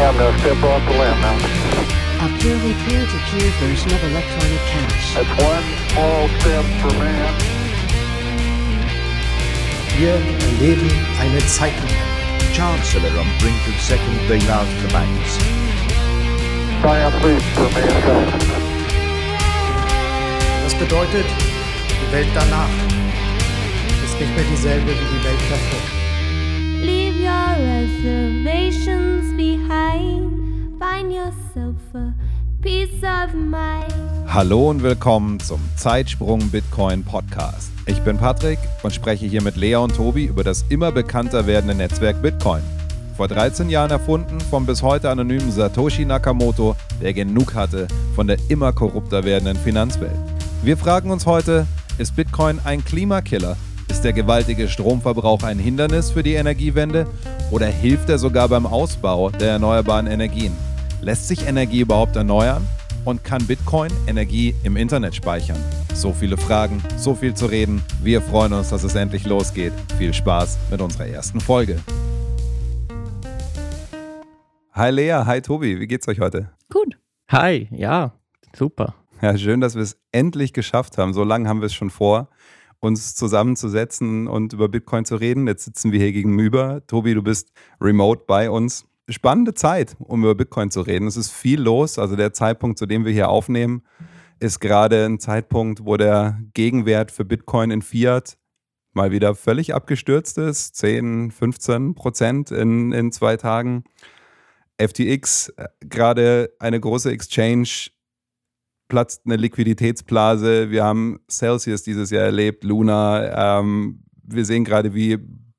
I'm going to step off the limb now. A purely peer-to-peer version of electronic cash. That's one small step for man. Wir erleben eine Zeitenwende. Chancellor on brink of second bailout for banks. Leap for mankind. Das bedeutet, die Welt danach ist nicht mehr dieselbe wie die Welt davor. Your reservations behind. Find yourself a peace of mind. Hallo und willkommen zum Zeitsprung Bitcoin Podcast. Ich bin Patrick und spreche hier mit Lea und Tobi über das immer bekannter werdende Netzwerk Bitcoin. Vor 13 Jahren erfunden vom bis heute anonymen Satoshi Nakamoto, der genug hatte von der immer korrupter werdenden Finanzwelt. Wir fragen uns heute, ist Bitcoin ein Klimakiller? Ist der gewaltige Stromverbrauch ein Hindernis für die Energiewende oder hilft er sogar beim Ausbau der erneuerbaren Energien? Lässt sich Energie überhaupt erneuern? Und kann Bitcoin Energie im Internet speichern? So viele Fragen, so viel zu reden. Wir freuen uns, dass es endlich losgeht. Viel Spaß mit unserer ersten Folge. Hi Lea, hi Tobi, wie geht's euch heute? Gut. Hi, ja, super. Ja, schön, dass wir es endlich geschafft haben. So lange haben wir es schon vor, uns zusammenzusetzen und über Bitcoin zu reden. Jetzt sitzen wir hier gegenüber. Tobi, du bist remote bei uns. Spannende Zeit, um über Bitcoin zu reden. Es ist viel los. Also der Zeitpunkt, zu dem wir hier aufnehmen, ist gerade ein Zeitpunkt, wo der Gegenwert für Bitcoin in Fiat mal wieder völlig abgestürzt ist. 10, 15 Prozent in, in zwei Tagen. FTX, äh, gerade eine große Exchange, platzt eine Liquiditätsblase. Wir haben Celsius dieses Jahr erlebt, Luna. Ähm, wir sehen gerade, wie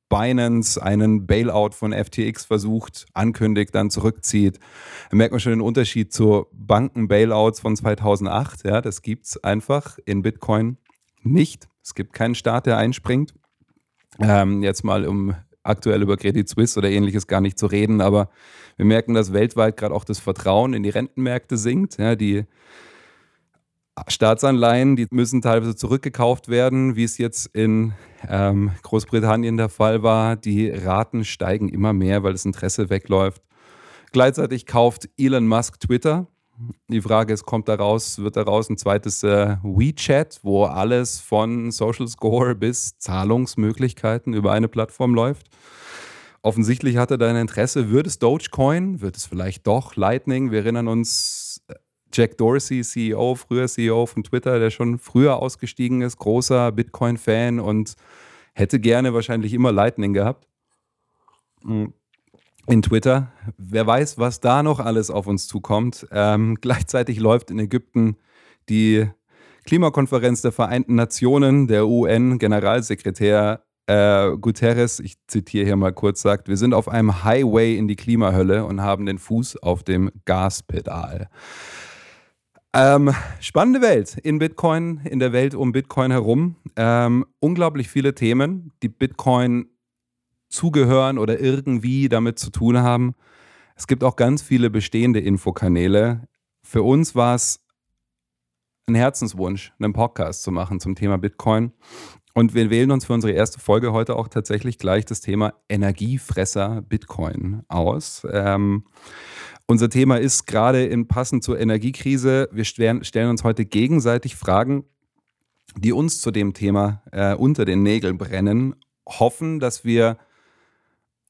Binance einen Bailout von FTX versucht, ankündigt, dann zurückzieht. Da merkt man schon den Unterschied zu Banken-Bailouts von 2008. Ja, das gibt es einfach in Bitcoin nicht. Es gibt keinen Staat, der einspringt. Ähm, jetzt mal, um aktuell über Credit Suisse oder ähnliches gar nicht zu reden, aber wir merken, dass weltweit gerade auch das Vertrauen in die Rentenmärkte sinkt. Ja, die Staatsanleihen, die müssen teilweise zurückgekauft werden, wie es jetzt in ähm, Großbritannien der Fall war. Die Raten steigen immer mehr, weil das Interesse wegläuft. Gleichzeitig kauft Elon Musk Twitter. Die Frage ist, kommt daraus, wird daraus ein zweites äh, WeChat, wo alles von Social Score bis Zahlungsmöglichkeiten über eine Plattform läuft? Offensichtlich hat er da ein Interesse. Wird es Dogecoin? Wird es vielleicht doch Lightning? Wir erinnern uns, äh, Jack Dorsey, CEO, früher CEO von Twitter, der schon früher ausgestiegen ist, großer Bitcoin-Fan und hätte gerne wahrscheinlich immer Lightning gehabt. Hm. In Twitter. Wer weiß, was da noch alles auf uns zukommt. Ähm, gleichzeitig läuft in Ägypten die Klimakonferenz der Vereinten Nationen. Der UN-Generalsekretär äh, Guterres, ich zitiere hier mal kurz, sagt, wir sind auf einem Highway in die Klimahölle und haben den Fuß auf dem Gaspedal. Ähm, spannende Welt in Bitcoin, in der Welt um Bitcoin herum. Ähm, unglaublich viele Themen, die Bitcoin zugehören oder irgendwie damit zu tun haben. Es gibt auch ganz viele bestehende Infokanäle. Für uns war es ein Herzenswunsch, einen Podcast zu machen zum Thema Bitcoin. Und wir wählen uns für unsere erste Folge heute auch tatsächlich gleich das Thema Energiefresser Bitcoin aus. Ähm, unser Thema ist gerade in passend zur Energiekrise. Wir stellen uns heute gegenseitig Fragen, die uns zu dem Thema äh, unter den Nägeln brennen. Hoffen, dass wir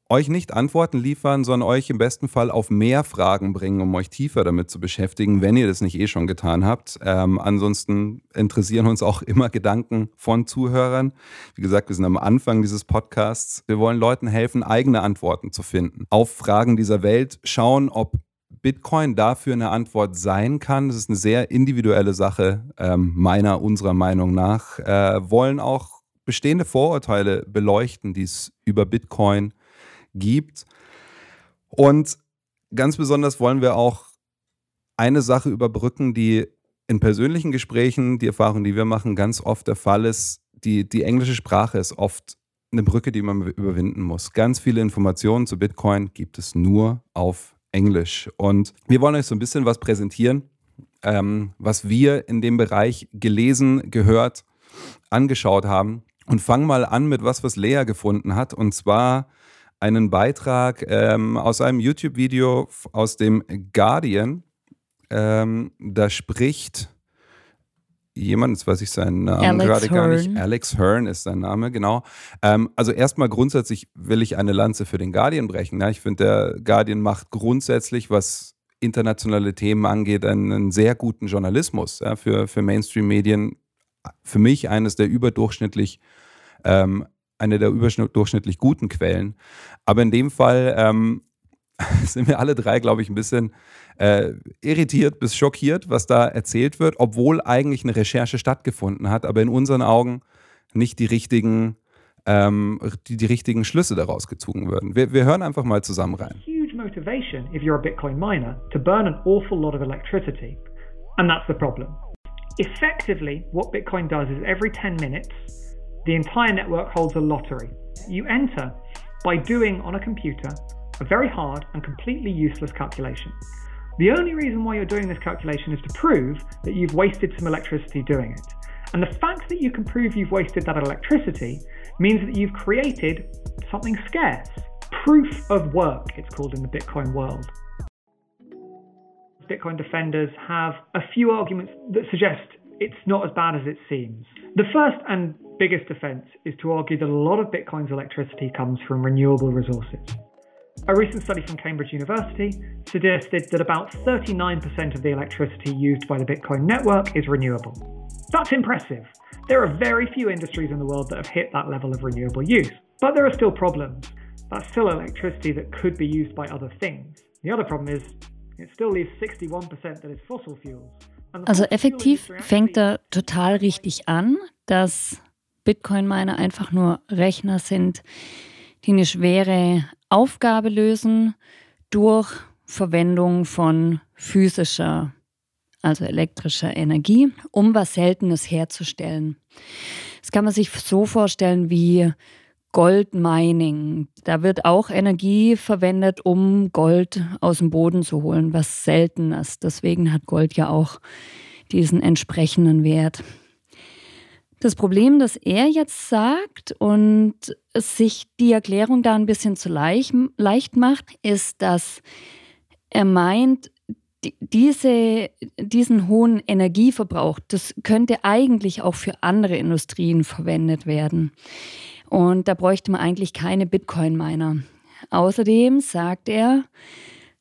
euch nicht Antworten liefern, sondern euch im besten Fall auf mehr Fragen bringen, um euch tiefer damit zu beschäftigen, wenn ihr das nicht eh schon getan habt. Ähm, ansonsten interessieren uns auch immer Gedanken von Zuhörern. Wie gesagt, wir sind am Anfang dieses Podcasts. Wir wollen Leuten helfen, eigene Antworten zu finden auf Fragen dieser Welt, schauen, ob Bitcoin dafür eine Antwort sein kann. Das ist eine sehr individuelle Sache, ähm, meiner, unserer Meinung nach. Äh, wollen auch bestehende Vorurteile beleuchten, die es über Bitcoin gibt. Und ganz besonders wollen wir auch eine Sache überbrücken, die in persönlichen Gesprächen, die Erfahrung, die wir machen, ganz oft der Fall ist. Die, die englische Sprache ist oft eine Brücke, die man überwinden muss. Ganz viele Informationen zu Bitcoin gibt es nur auf Englisch. Und wir wollen euch so ein bisschen was präsentieren, ähm, was wir in dem Bereich gelesen, gehört, angeschaut haben. Und fangen mal an mit was, was Lea gefunden hat. Und zwar einen Beitrag ähm, aus einem YouTube-Video aus dem Guardian. Ähm, da spricht jemand, jetzt weiß ich seinen Namen Alex gerade gar nicht. Hearn. Alex Hearn ist sein Name, genau. Ähm, also erstmal grundsätzlich will ich eine Lanze für den Guardian brechen. Ja? Ich finde, der Guardian macht grundsätzlich, was internationale Themen angeht, einen, einen sehr guten Journalismus ja? für, für Mainstream-Medien. Für mich eines der überdurchschnittlich, ähm, eine der überdurchschnittlich guten Quellen. Aber in dem Fall ähm, sind wir alle drei, glaube ich, ein bisschen äh, irritiert bis schockiert, was da erzählt wird, obwohl eigentlich eine Recherche stattgefunden hat, aber in unseren Augen nicht die richtigen, ähm, die, die richtigen Schlüsse daraus gezogen würden. Wir, wir hören einfach mal zusammen rein. huge motivation if you're a Bitcoin miner to burn an awful lot of electricity. And that's the problem. Effectively, what Bitcoin does is every 10 minutes, the entire network holds a lottery. You enter by doing on a computer a very hard and completely useless calculation. The only reason why you're doing this calculation is to prove that you've wasted some electricity doing it. And the fact that you can prove you've wasted that electricity means that you've created something scarce. Proof of work, it's called in the Bitcoin world. Bitcoin defenders have a few arguments that suggest it's not as bad as it seems. The first and biggest defense is to argue that a lot of Bitcoin's electricity comes from renewable resources. A recent study from Cambridge University suggested that about 39% of the electricity used by the Bitcoin network is renewable. That's impressive. There are very few industries in the world that have hit that level of renewable use, but there are still problems. That's still electricity that could be used by other things. The other problem is it still leaves 61% that is fossil fuels. Also effektiv fängt er total richtig an, dass Bitcoin-Miner einfach nur Rechner sind, die eine schwere Aufgabe lösen durch Verwendung von physischer, also elektrischer Energie, um was Seltenes herzustellen. Das kann man sich so vorstellen wie Goldmining. Da wird auch Energie verwendet, um Gold aus dem Boden zu holen, was selten ist. Deswegen hat Gold ja auch diesen entsprechenden Wert. Das Problem, das er jetzt sagt und sich die Erklärung da ein bisschen zu leicht, leicht macht, ist, dass er meint, die- diese, diesen hohen Energieverbrauch, das könnte eigentlich auch für andere Industrien verwendet werden. Und da bräuchte man eigentlich keine Bitcoin-Miner. Außerdem sagt er,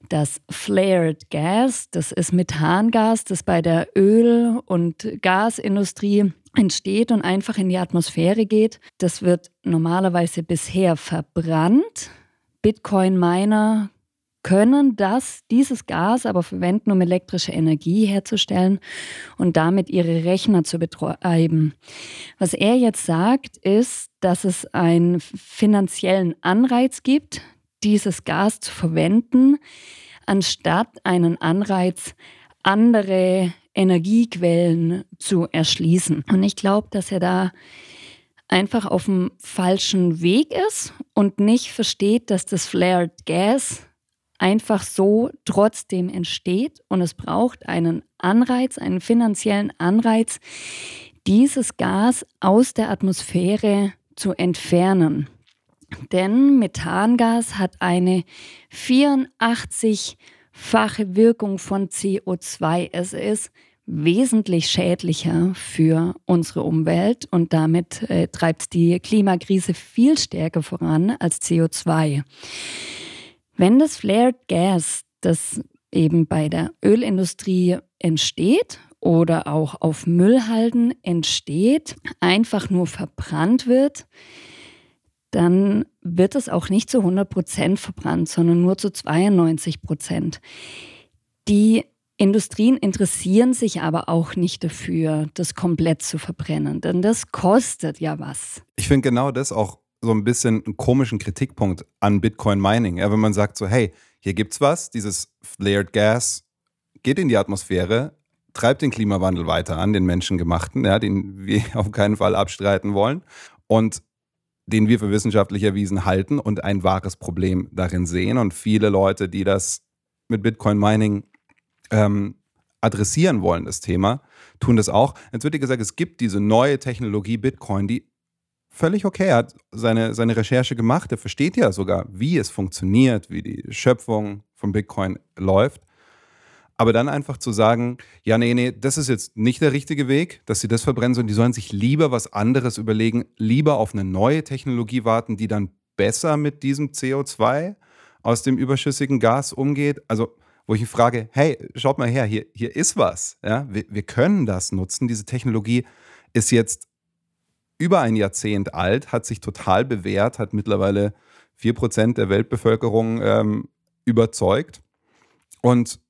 das Flared Gas, das ist Methangas, das bei der Öl- und Gasindustrie entsteht und einfach in die Atmosphäre geht. Das wird normalerweise bisher verbrannt. Bitcoin-Miner können das, dieses Gas aber verwenden, um elektrische Energie herzustellen und damit ihre Rechner zu betreiben. Was er jetzt sagt, ist, dass es einen finanziellen Anreiz gibt, dieses Gas zu verwenden, anstatt einen Anreiz, andere Energiequellen zu erschließen. Und ich glaube, dass er da einfach auf dem falschen Weg ist und nicht versteht, dass das Flared Gas einfach so trotzdem entsteht und es braucht einen Anreiz, einen finanziellen Anreiz, dieses Gas aus der Atmosphäre zu entfernen. Denn Methangas hat eine 84-fache Wirkung von CO2. Es ist wesentlich schädlicher für unsere Umwelt und damit äh, treibt die Klimakrise viel stärker voran als CO2. Wenn das Flared Gas, das eben bei der Ölindustrie entsteht oder auch auf Müllhalden entsteht, einfach nur verbrannt wird, dann wird es auch nicht zu 100 Prozent verbrannt, sondern nur zu 92 Prozent. Die Industrien interessieren sich aber auch nicht dafür, das komplett zu verbrennen, denn das kostet ja was. Ich finde genau das auch so ein bisschen einen komischen Kritikpunkt an Bitcoin Mining. Ja, wenn man sagt so, hey, hier gibt's was, dieses Flared Gas geht in die Atmosphäre, treibt den Klimawandel weiter an, den menschengemachten, ja, den wir auf keinen Fall abstreiten wollen und den wir für wissenschaftlich erwiesen halten und ein wahres Problem darin sehen. Und viele Leute, die das mit Bitcoin Mining ähm, adressieren wollen, das Thema, tun das auch. Jetzt wird dir gesagt, es gibt diese neue Technologie Bitcoin, die völlig okay. Hat seine, seine Recherche gemacht. Er versteht ja sogar, wie es funktioniert, wie die Schöpfung von Bitcoin läuft. Aber dann einfach zu sagen, ja, nee, nee, das ist jetzt nicht der richtige Weg, dass sie das verbrennen, sondern die sollen sich lieber was anderes überlegen, lieber auf eine neue Technologie warten, die dann besser mit diesem CO2 aus dem überschüssigen Gas umgeht. Also, wo ich mich frage, hey, schaut mal her, hier, hier ist was. Ja? Wir, wir können das nutzen. Diese Technologie ist jetzt über ein Jahrzehnt alt, hat sich total bewährt, hat mittlerweile 4% der Weltbevölkerung ähm, überzeugt. Und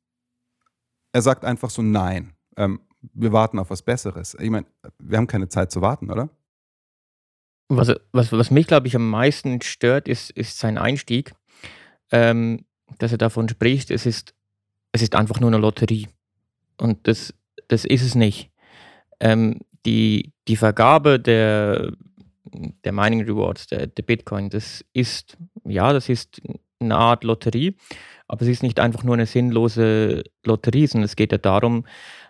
er sagt einfach so, nein, ähm, wir warten auf was Besseres. Ich meine, wir haben keine Zeit zu warten, oder? Was, was, was mich, glaube ich, am meisten stört, ist, ist sein Einstieg, ähm, dass er davon spricht, es ist, es ist einfach nur eine Lotterie. Und das, das ist es nicht. Ähm, die, die Vergabe der, der Mining Rewards, der, der Bitcoin, das ist, ja, das ist eine Art Lotterie, aber es ist nicht einfach nur eine sinnlose Lotterie, sondern es geht ja darum,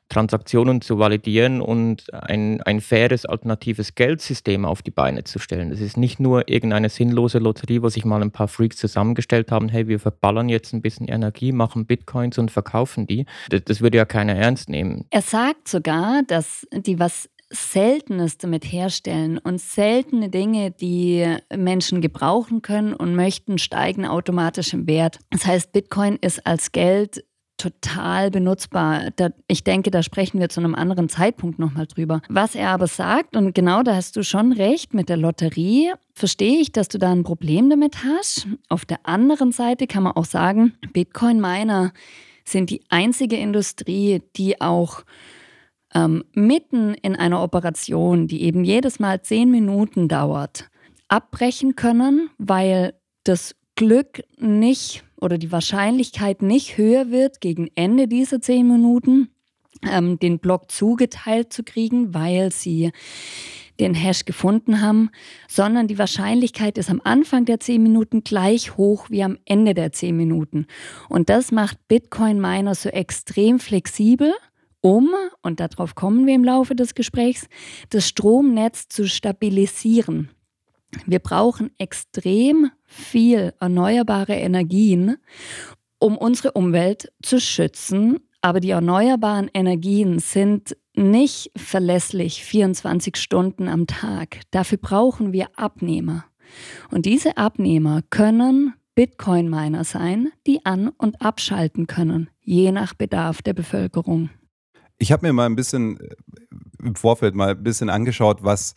Transaktionen zu validieren und ein, ein faires alternatives Geldsystem auf die Beine zu stellen. Es ist nicht nur irgendeine sinnlose Lotterie, wo sich mal ein paar Freaks zusammengestellt haben, hey, wir verballern jetzt ein bisschen Energie, machen Bitcoins und verkaufen die. Das, das würde ja keiner ernst nehmen. Er sagt sogar, dass die was Seltenes damit herstellen und seltene Dinge, die Menschen gebrauchen können und möchten, steigen automatisch im Wert. Das heißt, Bitcoin ist als Geld total benutzbar. Da, ich denke, da sprechen wir zu einem anderen Zeitpunkt nochmal drüber. Was er aber sagt, und genau da hast du schon recht mit der Lotterie, verstehe ich, dass du da ein Problem damit hast. Auf der anderen Seite kann man auch sagen, Bitcoin-Miner sind die einzige Industrie, die auch ähm, mitten in einer Operation, die eben jedes Mal zehn Minuten dauert, abbrechen können, weil das Glück nicht oder die Wahrscheinlichkeit nicht höher wird, gegen Ende dieser zehn Minuten ähm, den Block zugeteilt zu kriegen, weil sie den Hash gefunden haben, sondern die Wahrscheinlichkeit ist am Anfang der 10 Minuten gleich hoch wie am Ende der 10 Minuten. Und das macht Bitcoin-Miner so extrem flexibel um, und darauf kommen wir im Laufe des Gesprächs, das Stromnetz zu stabilisieren. Wir brauchen extrem viel erneuerbare Energien, um unsere Umwelt zu schützen. Aber die erneuerbaren Energien sind nicht verlässlich 24 Stunden am Tag. Dafür brauchen wir Abnehmer. Und diese Abnehmer können Bitcoin-Miner sein, die an- und abschalten können, je nach Bedarf der Bevölkerung. Ich habe mir mal ein bisschen äh, im Vorfeld mal ein bisschen angeschaut, was,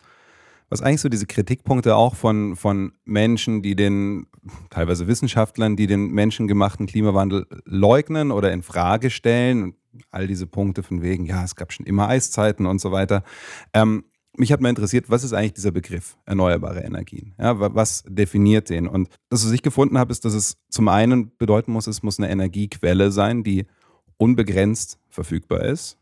was eigentlich so diese Kritikpunkte auch von, von Menschen, die den, teilweise Wissenschaftlern, die den menschengemachten Klimawandel leugnen oder in Frage stellen. All diese Punkte von wegen, ja, es gab schon immer Eiszeiten und so weiter. Ähm, mich hat mal interessiert, was ist eigentlich dieser Begriff erneuerbare Energien? Ja, was definiert den? Und das, was ich gefunden habe, ist, dass es zum einen bedeuten muss, es muss eine Energiequelle sein, die unbegrenzt verfügbar ist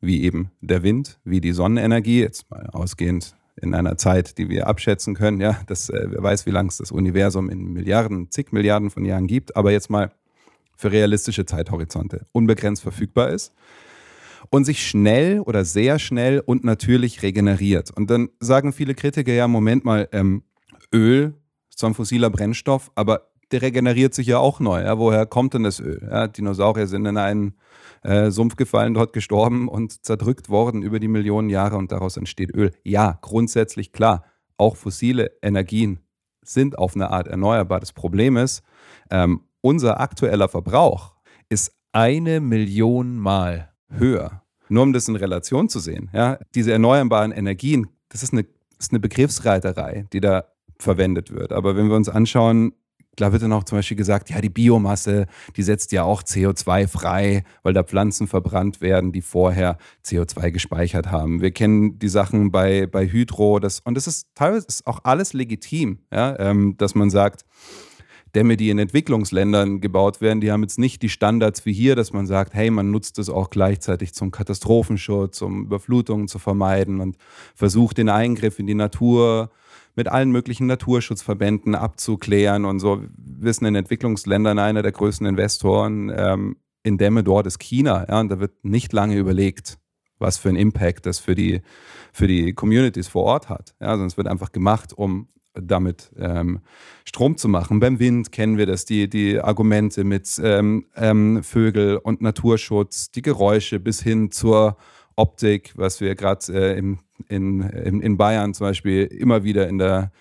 wie eben der Wind, wie die Sonnenenergie, jetzt mal ausgehend in einer Zeit, die wir abschätzen können, ja, das, äh, wer weiß, wie lang es das Universum in Milliarden, zig Milliarden von Jahren gibt, aber jetzt mal für realistische Zeithorizonte unbegrenzt verfügbar ist und sich schnell oder sehr schnell und natürlich regeneriert. Und dann sagen viele Kritiker ja, Moment mal, ähm, Öl ist zwar ein fossiler Brennstoff, aber der regeneriert sich ja auch neu. Ja? Woher kommt denn das Öl? Ja, Dinosaurier sind in einen äh, Sumpf gefallen, dort gestorben und zerdrückt worden über die Millionen Jahre und daraus entsteht Öl. Ja, grundsätzlich klar, auch fossile Energien sind auf eine Art erneuerbar. Das Problem ist, ähm, unser aktueller Verbrauch ist eine Million Mal höher. Nur um das in Relation zu sehen, ja, diese erneuerbaren Energien, das ist eine, das ist eine Begriffsreiterei, die da verwendet wird. Aber wenn wir uns anschauen, da wird dann auch zum Beispiel gesagt, ja, die Biomasse, die setzt ja auch CO2 frei, weil da Pflanzen verbrannt werden, die vorher CO2 gespeichert haben. Wir kennen die Sachen bei, bei Hydro, das, und das ist teilweise ist auch alles legitim, ja, ähm, dass man sagt, Dämme, die in Entwicklungsländern gebaut werden, die haben jetzt nicht die Standards wie hier, dass man sagt, hey, man nutzt es auch gleichzeitig zum Katastrophenschutz, um Überflutungen zu vermeiden und versucht den Eingriff in die Natur äh, mit allen möglichen Naturschutzverbänden abzuklären und so. Wir wissen in Entwicklungsländern einer der größten Investoren ähm, in Dämme dort ist China. Ja, und da wird nicht lange überlegt, was für einen Impact das für die, für die Communities vor Ort hat. Ja, es wird einfach gemacht, um damit ähm, Strom zu machen. Beim Wind kennen wir das, die, die Argumente mit ähm, ähm, Vögel und Naturschutz, die Geräusche bis hin zur Optik, was wir gerade äh, in, in, in Bayern zum Beispiel immer wieder in der,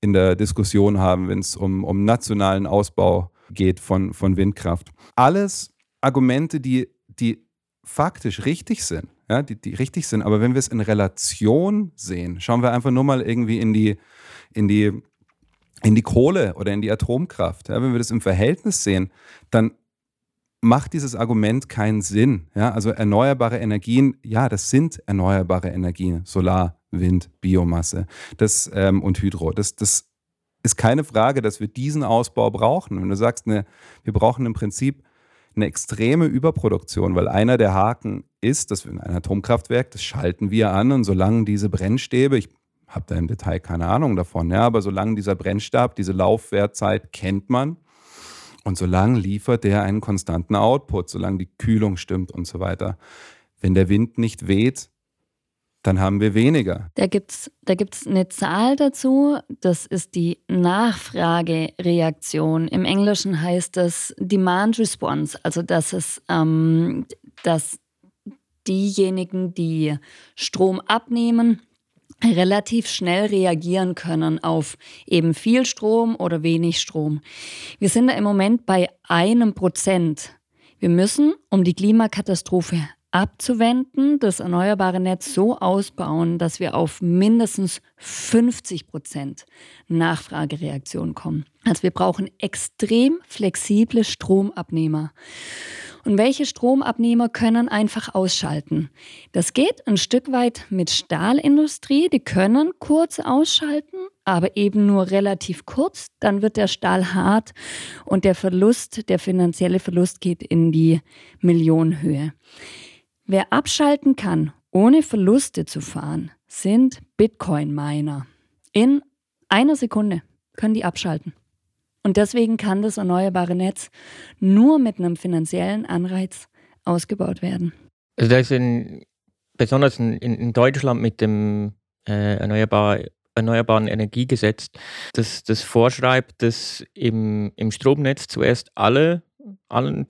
in der Diskussion haben, wenn es um, um nationalen Ausbau geht von, von Windkraft. Alles Argumente, die, die faktisch richtig sind, ja, die, die richtig sind, aber wenn wir es in Relation sehen, schauen wir einfach nur mal irgendwie in die, in die, in die Kohle oder in die Atomkraft. Ja, wenn wir das im Verhältnis sehen, dann macht dieses Argument keinen Sinn. Ja, also erneuerbare Energien, ja, das sind erneuerbare Energien, Solar, Wind, Biomasse das, ähm, und Hydro. Das, das ist keine Frage, dass wir diesen Ausbau brauchen. Wenn du sagst, ne, wir brauchen im Prinzip eine extreme Überproduktion, weil einer der Haken ist, dass wir in einem Atomkraftwerk, das schalten wir an und solange diese Brennstäbe, ich habe da im Detail keine Ahnung davon, ja, aber solange dieser Brennstab, diese Laufwertzeit kennt man und solange liefert der einen konstanten Output, solange die Kühlung stimmt und so weiter. Wenn der Wind nicht weht, dann haben wir weniger. Da gibt es da gibt's eine Zahl dazu, das ist die Nachfragereaktion. Im Englischen heißt das Demand Response, also dass es, ähm, dass diejenigen, die Strom abnehmen, relativ schnell reagieren können auf eben viel Strom oder wenig Strom. Wir sind da im Moment bei einem Prozent. Wir müssen, um die Klimakatastrophe abzuwenden, das erneuerbare Netz so ausbauen, dass wir auf mindestens 50 Prozent Nachfragereaktion kommen. Also wir brauchen extrem flexible Stromabnehmer. Und welche Stromabnehmer können einfach ausschalten? Das geht ein Stück weit mit Stahlindustrie. Die können kurz ausschalten, aber eben nur relativ kurz. Dann wird der Stahl hart und der Verlust, der finanzielle Verlust geht in die Millionenhöhe. Wer abschalten kann, ohne Verluste zu fahren, sind Bitcoin-Miner. In einer Sekunde können die abschalten. Und deswegen kann das erneuerbare Netz nur mit einem finanziellen Anreiz ausgebaut werden. Also da ist in, besonders in, in Deutschland mit dem äh, erneuerbar, Erneuerbaren Energiegesetz, das, das vorschreibt, dass im, im Stromnetz zuerst alle allen,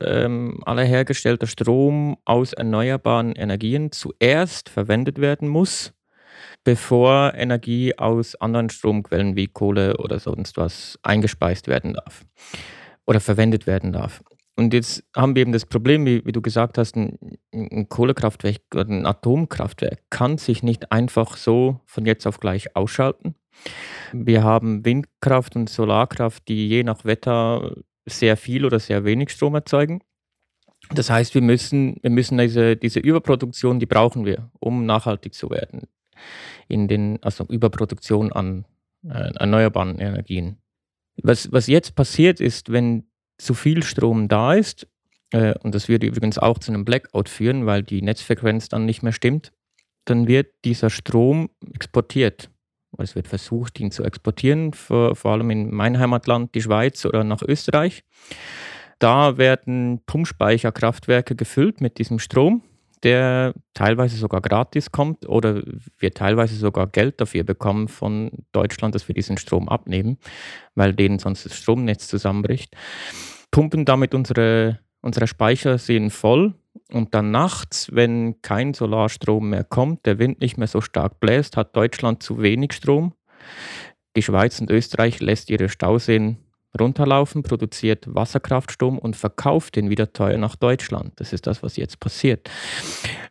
ähm, aller hergestellter Strom aus erneuerbaren Energien zuerst verwendet werden muss, bevor Energie aus anderen Stromquellen wie Kohle oder sonst was eingespeist werden darf oder verwendet werden darf. Und jetzt haben wir eben das Problem, wie, wie du gesagt hast, ein, ein, Kohlekraftwerk oder ein Atomkraftwerk kann sich nicht einfach so von jetzt auf gleich ausschalten. Wir haben Windkraft und Solarkraft, die je nach Wetter sehr viel oder sehr wenig Strom erzeugen. Das heißt, wir müssen, wir müssen diese, diese Überproduktion, die brauchen wir, um nachhaltig zu werden. In den, also Überproduktion an äh, erneuerbaren Energien. Was, was jetzt passiert ist, wenn zu viel Strom da ist, äh, und das würde übrigens auch zu einem Blackout führen, weil die Netzfrequenz dann nicht mehr stimmt, dann wird dieser Strom exportiert. Es wird versucht, ihn zu exportieren, vor, vor allem in mein Heimatland, die Schweiz oder nach Österreich. Da werden Pumpspeicherkraftwerke gefüllt mit diesem Strom, der teilweise sogar gratis kommt oder wir teilweise sogar Geld dafür bekommen von Deutschland, dass wir diesen Strom abnehmen, weil denen sonst das Stromnetz zusammenbricht. Pumpen damit unsere, unsere Speicher voll und dann nachts, wenn kein Solarstrom mehr kommt, der Wind nicht mehr so stark bläst, hat Deutschland zu wenig Strom. Die Schweiz und Österreich lässt ihre Stauseen runterlaufen, produziert Wasserkraftstrom und verkauft den wieder teuer nach Deutschland. Das ist das, was jetzt passiert.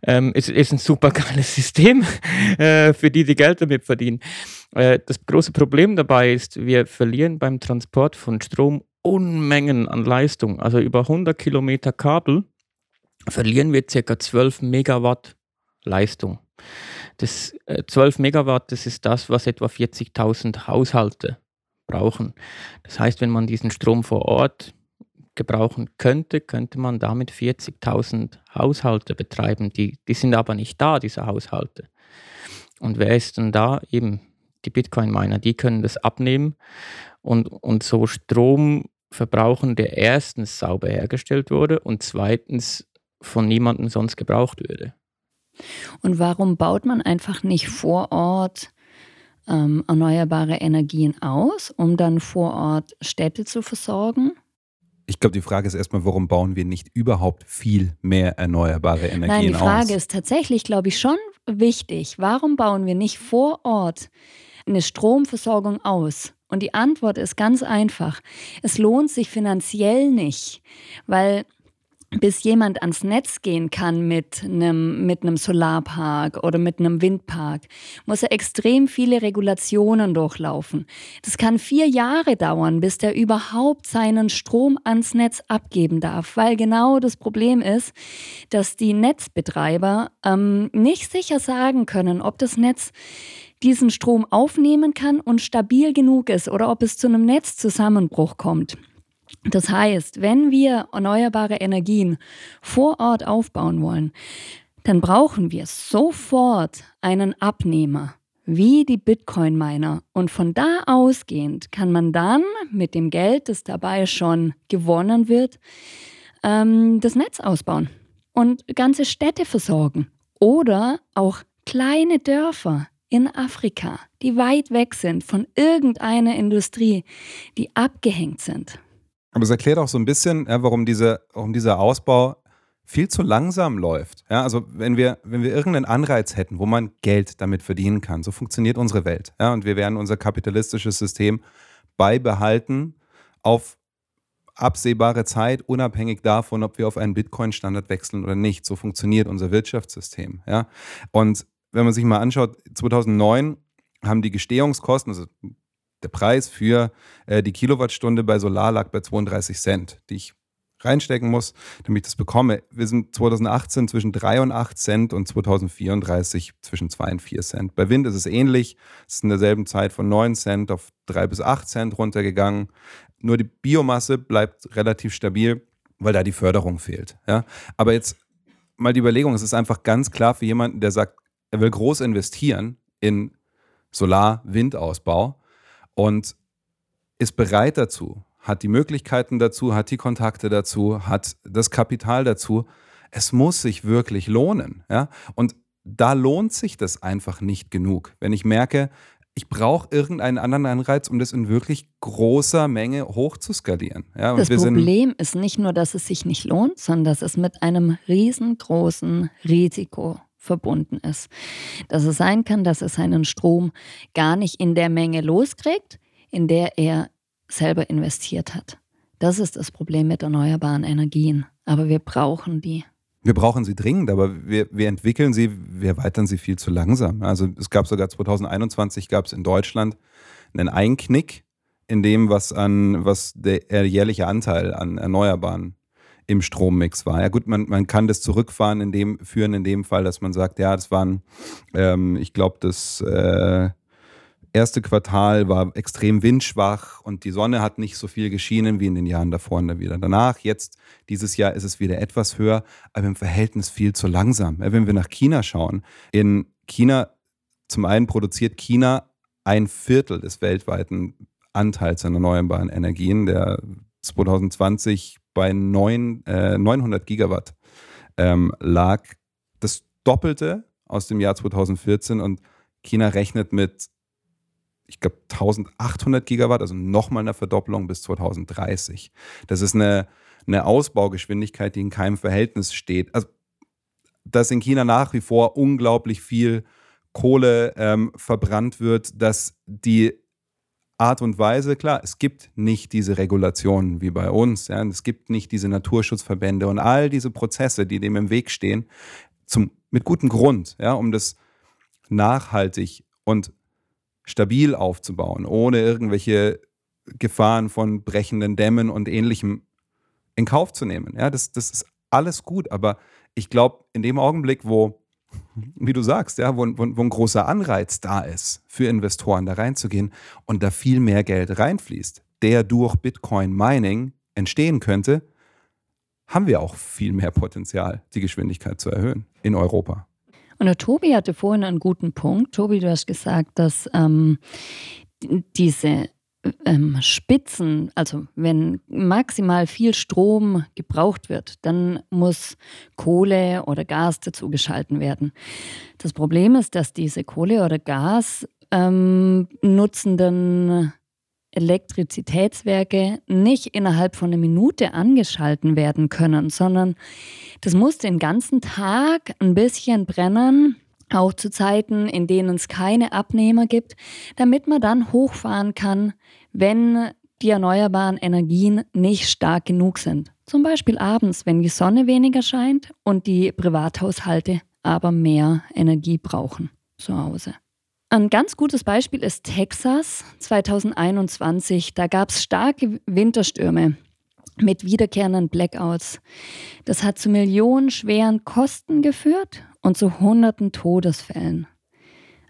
Ähm, es ist ein super geiles System, äh, für die die Geld damit verdienen. Äh, das große Problem dabei ist, wir verlieren beim Transport von Strom Unmengen an Leistung. Also über 100 Kilometer Kabel verlieren wir ca. 12 Megawatt Leistung. Das, äh, 12 Megawatt, das ist das, was etwa 40.000 Haushalte brauchen. Das heißt, wenn man diesen Strom vor Ort gebrauchen könnte, könnte man damit 40.000 Haushalte betreiben. Die, die sind aber nicht da, diese Haushalte. Und wer ist denn da? Eben die Bitcoin-Miner, die können das abnehmen und, und so Strom verbrauchen, der erstens sauber hergestellt wurde und zweitens von niemandem sonst gebraucht würde. Und warum baut man einfach nicht vor Ort ähm, erneuerbare Energien aus, um dann vor Ort Städte zu versorgen? Ich glaube, die Frage ist erstmal, warum bauen wir nicht überhaupt viel mehr erneuerbare Energien aus? Nein, die Frage aus? ist tatsächlich, glaube ich, schon wichtig. Warum bauen wir nicht vor Ort eine Stromversorgung aus? Und die Antwort ist ganz einfach. Es lohnt sich finanziell nicht, weil bis jemand ans Netz gehen kann mit einem, mit einem Solarpark oder mit einem Windpark, muss er extrem viele Regulationen durchlaufen. Das kann vier Jahre dauern, bis der überhaupt seinen Strom ans Netz abgeben darf, weil genau das Problem ist, dass die Netzbetreiber ähm, nicht sicher sagen können, ob das Netz diesen Strom aufnehmen kann und stabil genug ist oder ob es zu einem Netzzusammenbruch kommt. Das heißt, wenn wir erneuerbare Energien vor Ort aufbauen wollen, dann brauchen wir sofort einen Abnehmer wie die Bitcoin-Miner. Und von da ausgehend kann man dann mit dem Geld, das dabei schon gewonnen wird, ähm, das Netz ausbauen und ganze Städte versorgen oder auch kleine Dörfer in Afrika, die weit weg sind von irgendeiner Industrie, die abgehängt sind. Aber es erklärt auch so ein bisschen, ja, warum, diese, warum dieser Ausbau viel zu langsam läuft. Ja, also wenn wir, wenn wir irgendeinen Anreiz hätten, wo man Geld damit verdienen kann, so funktioniert unsere Welt. Ja, und wir werden unser kapitalistisches System beibehalten auf absehbare Zeit, unabhängig davon, ob wir auf einen Bitcoin-Standard wechseln oder nicht. So funktioniert unser Wirtschaftssystem. Ja? Und wenn man sich mal anschaut, 2009 haben die Gestehungskosten, also der Preis für äh, die Kilowattstunde bei Solar lag bei 32 Cent, die ich reinstecken muss, damit ich das bekomme. Wir sind 2018 zwischen 3 und 8 Cent und 2034 zwischen 2 und 4 Cent. Bei Wind ist es ähnlich. Es ist in derselben Zeit von 9 Cent auf 3 bis 8 Cent runtergegangen. Nur die Biomasse bleibt relativ stabil, weil da die Förderung fehlt. Ja? Aber jetzt mal die Überlegung, es ist einfach ganz klar für jemanden, der sagt, er will groß investieren in Solar-Windausbau und ist bereit dazu, hat die Möglichkeiten dazu, hat die Kontakte dazu, hat das Kapital dazu. Es muss sich wirklich lohnen. Ja? Und da lohnt sich das einfach nicht genug. Wenn ich merke, ich brauche irgendeinen anderen Anreiz, um das in wirklich großer Menge hochzuskalieren. Ja, das Problem ist nicht nur, dass es sich nicht lohnt, sondern dass es mit einem riesengroßen Risiko verbunden ist. Dass es sein kann, dass er seinen Strom gar nicht in der Menge loskriegt, in der er selber investiert hat. Das ist das Problem mit erneuerbaren Energien. Aber wir brauchen die. Wir brauchen sie dringend, aber wir, wir entwickeln sie, wir erweitern sie viel zu langsam. Also es gab sogar 2021 gab es in Deutschland einen Einknick in dem, was an was der jährliche Anteil an Erneuerbaren im Strommix war. Ja gut, man, man kann das zurückfahren in dem, führen in dem Fall, dass man sagt, ja, das waren, ähm, ich glaube, das äh, erste Quartal war extrem windschwach und die Sonne hat nicht so viel geschienen wie in den Jahren davor und wieder danach. Jetzt, dieses Jahr ist es wieder etwas höher, aber im Verhältnis viel zu langsam. Ja, wenn wir nach China schauen, in China, zum einen produziert China ein Viertel des weltweiten Anteils an erneuerbaren Energien, der 2020 bei 9, äh, 900 Gigawatt ähm, lag. Das Doppelte aus dem Jahr 2014 und China rechnet mit, ich glaube, 1800 Gigawatt, also nochmal eine Verdopplung bis 2030. Das ist eine, eine Ausbaugeschwindigkeit, die in keinem Verhältnis steht. Also, dass in China nach wie vor unglaublich viel Kohle ähm, verbrannt wird, dass die Art und Weise, klar, es gibt nicht diese Regulationen wie bei uns, ja, es gibt nicht diese Naturschutzverbände und all diese Prozesse, die dem im Weg stehen, zum, mit gutem Grund, ja, um das nachhaltig und stabil aufzubauen, ohne irgendwelche Gefahren von brechenden Dämmen und ähnlichem in Kauf zu nehmen. Ja, das, das ist alles gut, aber ich glaube, in dem Augenblick, wo wie du sagst, ja, wo, wo, wo, ein großer Anreiz da ist, für Investoren da reinzugehen und da viel mehr Geld reinfließt, der durch Bitcoin Mining entstehen könnte, haben wir auch viel mehr Potenzial, die Geschwindigkeit zu erhöhen in Europa. Und der Tobi hatte vorhin einen guten Punkt. Tobi, du hast gesagt, dass ähm, diese ähm, Spitzen, also wenn maximal viel Strom gebraucht wird, dann muss Kohle oder Gas dazu geschalten werden. Das Problem ist, dass diese Kohle oder Gas ähm, nutzenden Elektrizitätswerke nicht innerhalb von einer Minute angeschalten werden können, sondern das muss den ganzen Tag ein bisschen brennen, auch zu Zeiten, in denen es keine Abnehmer gibt, damit man dann hochfahren kann, wenn die erneuerbaren Energien nicht stark genug sind. Zum Beispiel abends, wenn die Sonne weniger scheint und die Privathaushalte aber mehr Energie brauchen zu Hause. Ein ganz gutes Beispiel ist Texas 2021. Da gab es starke Winterstürme mit wiederkehrenden Blackouts. Das hat zu millionenschweren Kosten geführt und zu hunderten Todesfällen.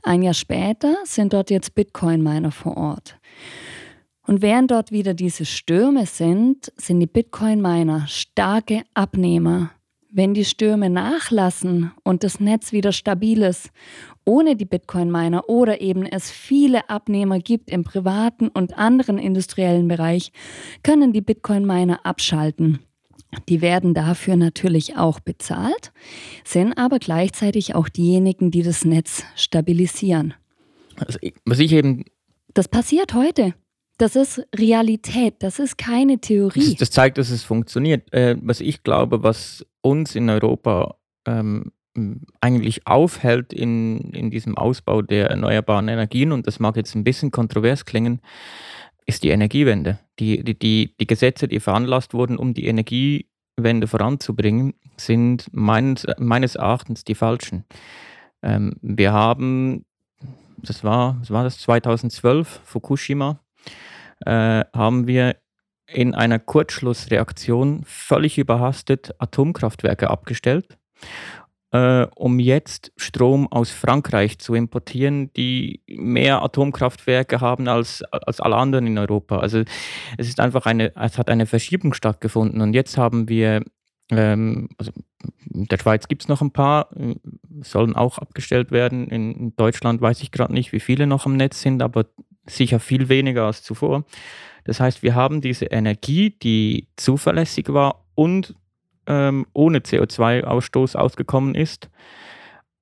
Ein Jahr später sind dort jetzt Bitcoin-Miner vor Ort. Und während dort wieder diese Stürme sind, sind die Bitcoin-Miner starke Abnehmer. Wenn die Stürme nachlassen und das Netz wieder stabil ist ohne die Bitcoin-Miner oder eben es viele Abnehmer gibt im privaten und anderen industriellen Bereich, können die Bitcoin-Miner abschalten. Die werden dafür natürlich auch bezahlt, sind aber gleichzeitig auch diejenigen, die das Netz stabilisieren. Also, was ich eben. Das passiert heute. Das ist Realität, das ist keine Theorie. Das, das zeigt, dass es funktioniert. Äh, was ich glaube, was uns in Europa ähm, eigentlich aufhält in, in diesem Ausbau der erneuerbaren Energien, und das mag jetzt ein bisschen kontrovers klingen, ist die Energiewende. Die, die, die, die Gesetze, die veranlasst wurden, um die Energiewende voranzubringen, sind meines, meines Erachtens die falschen. Ähm, wir haben, das war, das war das 2012, Fukushima, äh, haben wir in einer Kurzschlussreaktion völlig überhastet Atomkraftwerke abgestellt äh, um jetzt Strom aus Frankreich zu importieren, die mehr Atomkraftwerke haben als, als alle anderen in Europa. Also es ist einfach eine, es hat eine Verschiebung stattgefunden und jetzt haben wir ähm, also in der Schweiz gibt es noch ein paar, äh, sollen auch abgestellt werden. In Deutschland weiß ich gerade nicht, wie viele noch am Netz sind, aber sicher viel weniger als zuvor. Das heißt, wir haben diese Energie, die zuverlässig war und ähm, ohne CO2-Ausstoß ausgekommen ist,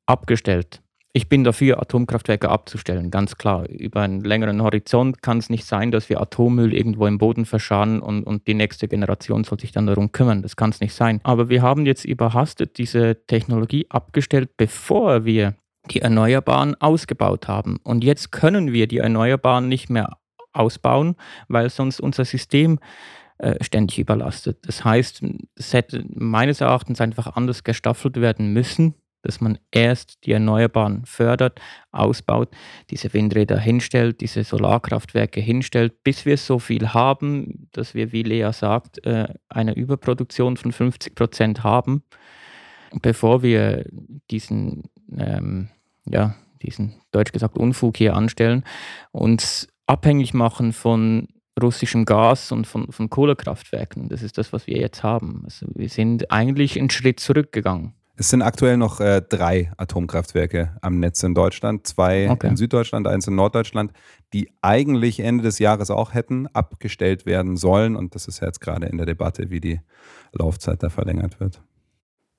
abgestellt. Ich bin dafür, Atomkraftwerke abzustellen, ganz klar. Über einen längeren Horizont kann es nicht sein, dass wir Atommüll irgendwo im Boden verscharren und, und die nächste Generation soll sich dann darum kümmern. Das kann es nicht sein. Aber wir haben jetzt überhastet diese Technologie abgestellt, bevor wir die Erneuerbaren ausgebaut haben. Und jetzt können wir die Erneuerbaren nicht mehr ausbauen, weil sonst unser System äh, ständig überlastet. Das heißt, es hätte meines Erachtens einfach anders gestaffelt werden müssen, dass man erst die Erneuerbaren fördert, ausbaut, diese Windräder hinstellt, diese Solarkraftwerke hinstellt, bis wir so viel haben, dass wir, wie Lea sagt, äh, eine Überproduktion von 50 Prozent haben, bevor wir diesen, ähm, ja, diesen deutsch gesagt Unfug hier anstellen, uns abhängig machen von russischem Gas und von, von Kohlekraftwerken. Das ist das, was wir jetzt haben. Also wir sind eigentlich einen Schritt zurückgegangen. Es sind aktuell noch äh, drei Atomkraftwerke am Netz in Deutschland, zwei okay. in Süddeutschland, eins in Norddeutschland, die eigentlich Ende des Jahres auch hätten abgestellt werden sollen. Und das ist jetzt gerade in der Debatte, wie die Laufzeit da verlängert wird.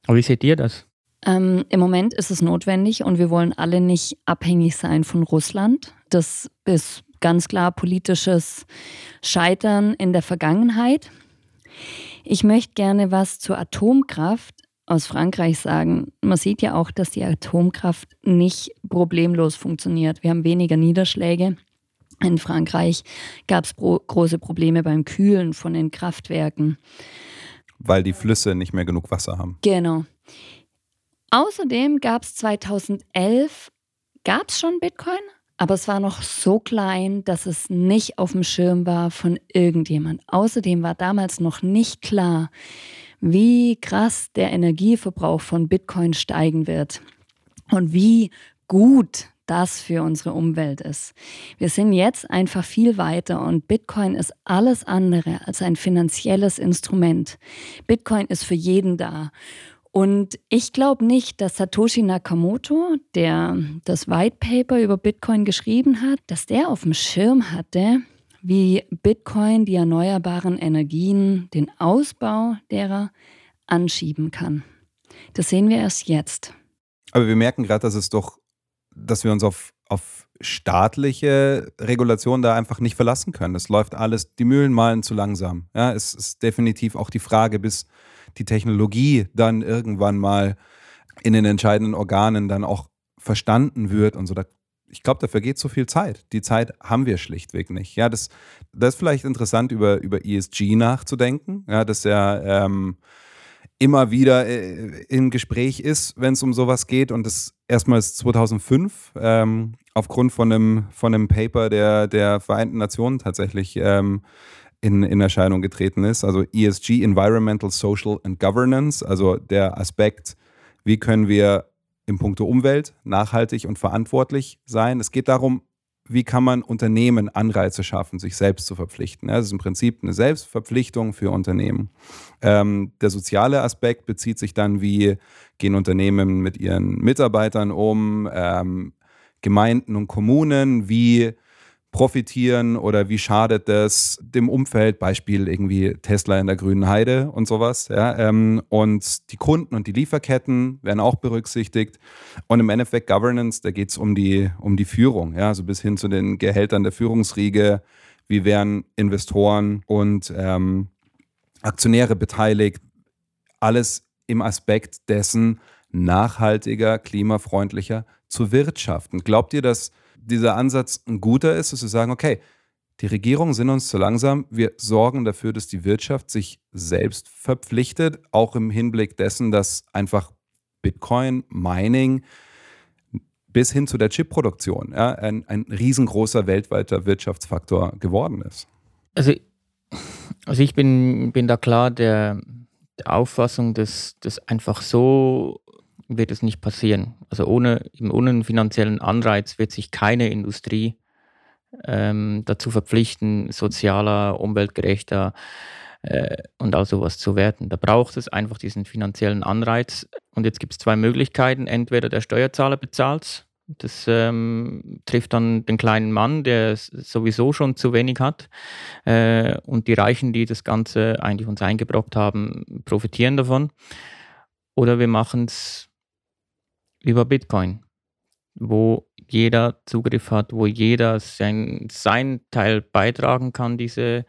Aber wie seht ihr das? Ähm, Im Moment ist es notwendig und wir wollen alle nicht abhängig sein von Russland. Das ist ganz klar politisches Scheitern in der Vergangenheit. Ich möchte gerne was zur Atomkraft aus Frankreich sagen. Man sieht ja auch, dass die Atomkraft nicht problemlos funktioniert. Wir haben weniger Niederschläge. In Frankreich gab es pro große Probleme beim Kühlen von den Kraftwerken. Weil die Flüsse nicht mehr genug Wasser haben. Genau. Außerdem gab es 2011, gab es schon Bitcoin? Aber es war noch so klein, dass es nicht auf dem Schirm war von irgendjemand. Außerdem war damals noch nicht klar, wie krass der Energieverbrauch von Bitcoin steigen wird und wie gut das für unsere Umwelt ist. Wir sind jetzt einfach viel weiter und Bitcoin ist alles andere als ein finanzielles Instrument. Bitcoin ist für jeden da. Und ich glaube nicht, dass Satoshi Nakamoto, der das White Paper über Bitcoin geschrieben hat, dass der auf dem Schirm hatte, wie Bitcoin die erneuerbaren Energien, den Ausbau derer anschieben kann. Das sehen wir erst jetzt. Aber wir merken gerade, dass es doch, dass wir uns auf, auf staatliche Regulation da einfach nicht verlassen können. Es läuft alles, die Mühlen malen zu langsam. Ja, es ist definitiv auch die Frage, bis die Technologie dann irgendwann mal in den entscheidenden Organen dann auch verstanden wird und so. Ich glaube, dafür geht so viel Zeit. Die Zeit haben wir schlichtweg nicht. Ja, das, das ist vielleicht interessant, über, über ESG nachzudenken. Ja, das ja ähm, immer wieder äh, im Gespräch ist, wenn es um sowas geht. Und das erstmals 2005 ähm, aufgrund von einem, von Paper der, der Vereinten Nationen tatsächlich ähm, in, in Erscheinung getreten ist. Also ESG, Environmental, Social and Governance, also der Aspekt, wie können wir im Punkto Umwelt nachhaltig und verantwortlich sein. Es geht darum, wie kann man Unternehmen Anreize schaffen, sich selbst zu verpflichten. das ist im Prinzip eine Selbstverpflichtung für Unternehmen. Ähm, der soziale Aspekt bezieht sich dann, wie gehen Unternehmen mit ihren Mitarbeitern um, ähm, Gemeinden und Kommunen, wie profitieren oder wie schadet das dem Umfeld, Beispiel irgendwie Tesla in der grünen Heide und sowas. Ja, ähm, und die Kunden und die Lieferketten werden auch berücksichtigt. Und im Endeffekt Governance, da geht es um die, um die Führung, ja, also bis hin zu den Gehältern der Führungsriege, wie werden Investoren und ähm, Aktionäre beteiligt. Alles im Aspekt dessen, nachhaltiger, klimafreundlicher zu wirtschaften. Glaubt ihr, dass dieser Ansatz ein guter ist, dass wir sagen, okay, die Regierungen sind uns zu langsam. Wir sorgen dafür, dass die Wirtschaft sich selbst verpflichtet, auch im Hinblick dessen, dass einfach Bitcoin, Mining bis hin zu der Chipproduktion ja, ein, ein riesengroßer weltweiter Wirtschaftsfaktor geworden ist. Also, also ich bin, bin da klar der, der Auffassung, dass das einfach so wird es nicht passieren. Also ohne, ohne einen finanziellen Anreiz wird sich keine Industrie ähm, dazu verpflichten, sozialer, umweltgerechter äh, und all sowas zu werden. Da braucht es einfach diesen finanziellen Anreiz. Und jetzt gibt es zwei Möglichkeiten. Entweder der Steuerzahler bezahlt es. Das ähm, trifft dann den kleinen Mann, der sowieso schon zu wenig hat. Äh, und die Reichen, die das Ganze eigentlich uns eingebrockt haben, profitieren davon. Oder wir machen es über Bitcoin, wo jeder Zugriff hat, wo jeder sein, sein Teil beitragen kann, diese,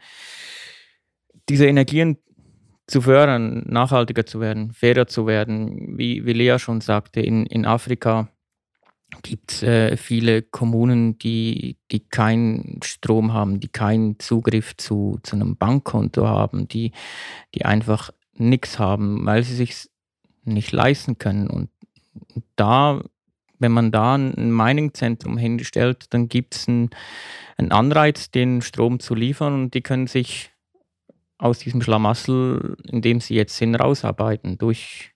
diese Energien zu fördern, nachhaltiger zu werden, fairer zu werden. Wie, wie Lea schon sagte, in, in Afrika gibt es äh, viele Kommunen, die, die keinen Strom haben, die keinen Zugriff zu, zu einem Bankkonto haben, die, die einfach nichts haben, weil sie sich nicht leisten können. Und da, wenn man da ein Mining-Zentrum hinstellt, dann gibt es einen, einen Anreiz, den Strom zu liefern und die können sich aus diesem Schlamassel, in dem sie jetzt sind, rausarbeiten, durch,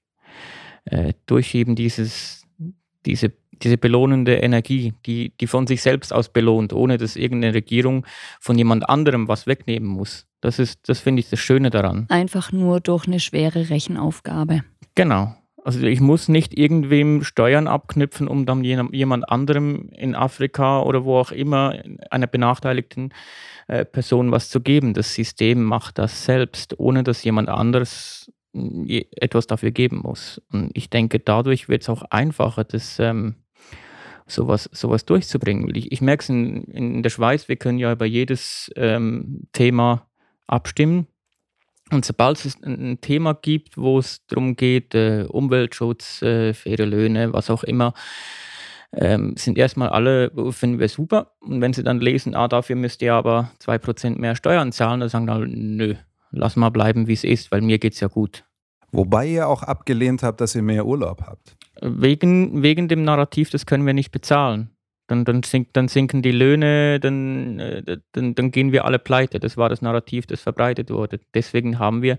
äh, durch eben dieses, diese, diese belohnende Energie, die, die von sich selbst aus belohnt, ohne dass irgendeine Regierung von jemand anderem was wegnehmen muss. Das ist, das finde ich das Schöne daran. Einfach nur durch eine schwere Rechenaufgabe. Genau. Also ich muss nicht irgendwem Steuern abknüpfen, um dann jemand anderem in Afrika oder wo auch immer einer benachteiligten äh, Person was zu geben. Das System macht das selbst, ohne dass jemand anderes äh, etwas dafür geben muss. Und ich denke, dadurch wird es auch einfacher, das ähm, sowas, sowas durchzubringen. Ich, ich merke es in, in der Schweiz, wir können ja über jedes ähm, Thema abstimmen. Und sobald es ein Thema gibt, wo es darum geht, äh, Umweltschutz, äh, faire Löhne, was auch immer, ähm, sind erstmal alle, finden wir super. Und wenn sie dann lesen, ah, dafür müsst ihr aber 2% mehr Steuern zahlen, dann sagen dann, nö, lass mal bleiben, wie es ist, weil mir geht es ja gut. Wobei ihr auch abgelehnt habt, dass ihr mehr Urlaub habt. Wegen, wegen dem Narrativ, das können wir nicht bezahlen. Dann, dann, sink, dann sinken die Löhne, dann, äh, dann, dann gehen wir alle pleite. Das war das Narrativ, das verbreitet wurde. Deswegen haben wir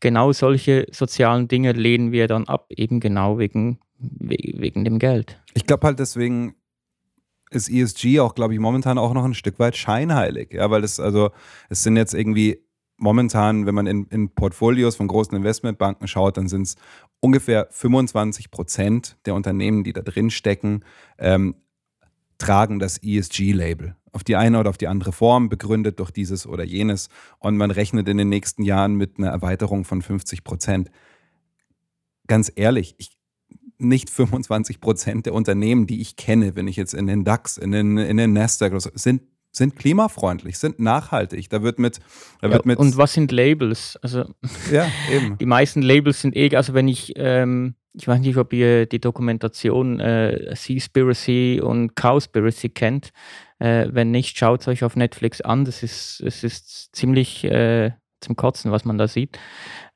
genau solche sozialen Dinge lehnen wir dann ab, eben genau wegen, wegen dem Geld. Ich glaube halt deswegen ist ESG auch, glaube ich, momentan auch noch ein Stück weit scheinheilig. Ja, weil es, also, es sind jetzt irgendwie momentan, wenn man in, in Portfolios von großen Investmentbanken schaut, dann sind es ungefähr 25 Prozent der Unternehmen, die da drin stecken, ähm, tragen das ESG-Label. Auf die eine oder auf die andere Form, begründet durch dieses oder jenes. Und man rechnet in den nächsten Jahren mit einer Erweiterung von 50 Prozent. Ganz ehrlich, ich, nicht 25 Prozent der Unternehmen, die ich kenne, wenn ich jetzt in den DAX, in den, in den Nasdaq, sind sind klimafreundlich, sind nachhaltig. Da wird mit, da wird ja, mit und was sind Labels? Also ja, eben. die meisten Labels sind eh, also wenn ich, ähm, ich weiß nicht, ob ihr die Dokumentation äh, Seaspiracy und Cowspiracy kennt. Äh, wenn nicht, schaut es euch auf Netflix an. Das ist, es ist ziemlich äh, zum Kotzen, was man da sieht.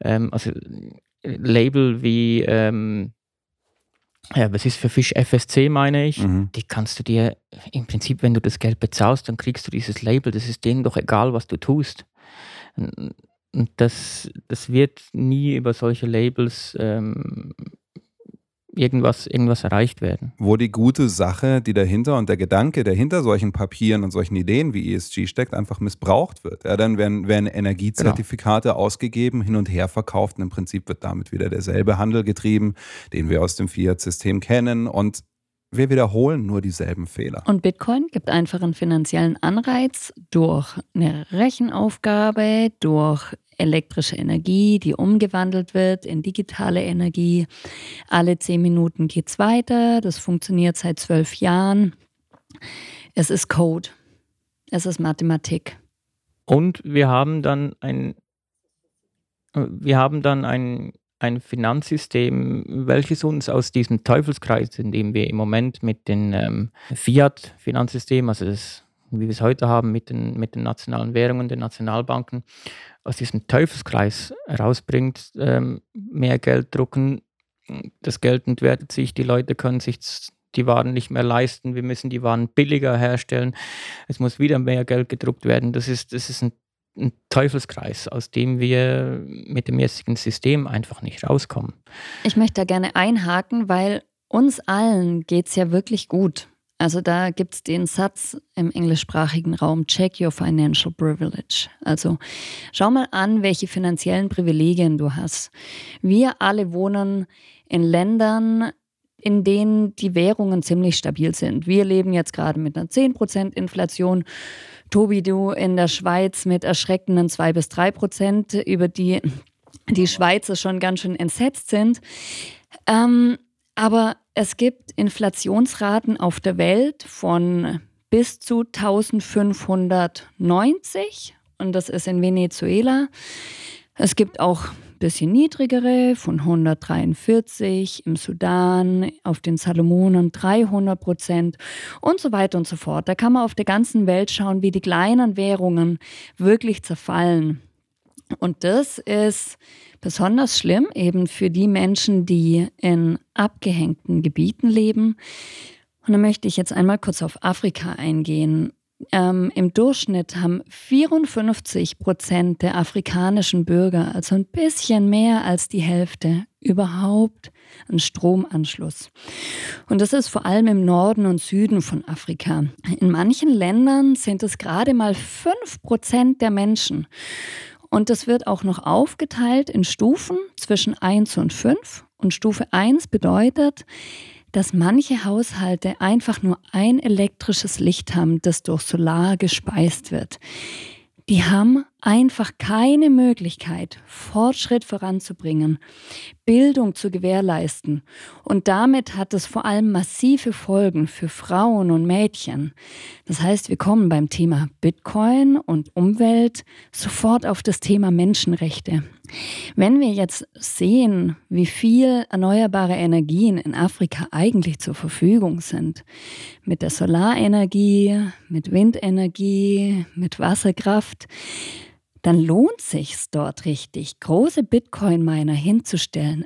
Ähm, also Label wie ähm, ja, was ist für Fisch FSC, meine ich? Mhm. Die kannst du dir im Prinzip, wenn du das Geld bezahlst, dann kriegst du dieses Label. Das ist denen doch egal, was du tust. Und das, das wird nie über solche Labels ähm, irgendwas, irgendwas erreicht werden. Wo die gute Sache, die dahinter und der Gedanke, der hinter solchen Papieren und solchen Ideen wie ESG steckt, einfach missbraucht wird. Ja, dann werden, werden Energiezertifikate genau. ausgegeben, hin und her verkauft und im Prinzip wird damit wieder derselbe Handel getrieben, den wir aus dem Fiat-System kennen und wir wiederholen nur dieselben Fehler. Und Bitcoin gibt einfach einen finanziellen Anreiz durch eine Rechenaufgabe, durch elektrische Energie, die umgewandelt wird in digitale Energie. Alle zehn Minuten geht es weiter. Das funktioniert seit zwölf Jahren. Es ist Code. Es ist Mathematik. Und wir haben dann ein, wir haben dann ein, ein Finanzsystem, welches uns aus diesem Teufelskreis, in dem wir im Moment mit dem ähm, Fiat-Finanzsystem, also das wie wir es heute haben mit den, mit den nationalen Währungen, den Nationalbanken, aus diesem Teufelskreis herausbringt, ähm, mehr Geld drucken, das Geld entwertet sich, die Leute können sich die Waren nicht mehr leisten, wir müssen die Waren billiger herstellen, es muss wieder mehr Geld gedruckt werden. Das ist, das ist ein, ein Teufelskreis, aus dem wir mit dem jetzigen System einfach nicht rauskommen. Ich möchte da gerne einhaken, weil uns allen geht es ja wirklich gut. Also da gibt es den Satz im englischsprachigen Raum, check your financial privilege. Also schau mal an, welche finanziellen Privilegien du hast. Wir alle wohnen in Ländern, in denen die Währungen ziemlich stabil sind. Wir leben jetzt gerade mit einer 10% Inflation. Tobi, du in der Schweiz mit erschreckenden 2 bis 3 Prozent, über die die Schweizer schon ganz schön entsetzt sind. Ähm, aber es gibt Inflationsraten auf der Welt von bis zu 1590 und das ist in Venezuela. Es gibt auch ein bisschen niedrigere von 143 im Sudan, auf den Salomonen 300 Prozent und so weiter und so fort. Da kann man auf der ganzen Welt schauen, wie die kleinen Währungen wirklich zerfallen. Und das ist besonders schlimm eben für die Menschen, die in abgehängten Gebieten leben. Und da möchte ich jetzt einmal kurz auf Afrika eingehen. Ähm, Im Durchschnitt haben 54 Prozent der afrikanischen Bürger, also ein bisschen mehr als die Hälfte, überhaupt einen Stromanschluss. Und das ist vor allem im Norden und Süden von Afrika. In manchen Ländern sind es gerade mal 5 Prozent der Menschen. Und das wird auch noch aufgeteilt in Stufen zwischen 1 und 5. Und Stufe 1 bedeutet, dass manche Haushalte einfach nur ein elektrisches Licht haben, das durch Solar gespeist wird. Die haben einfach keine Möglichkeit, Fortschritt voranzubringen, Bildung zu gewährleisten. Und damit hat es vor allem massive Folgen für Frauen und Mädchen. Das heißt, wir kommen beim Thema Bitcoin und Umwelt sofort auf das Thema Menschenrechte. Wenn wir jetzt sehen, wie viel erneuerbare Energien in Afrika eigentlich zur Verfügung sind, mit der Solarenergie, mit Windenergie, mit Wasserkraft, dann lohnt sich's dort richtig, große Bitcoin-Miner hinzustellen,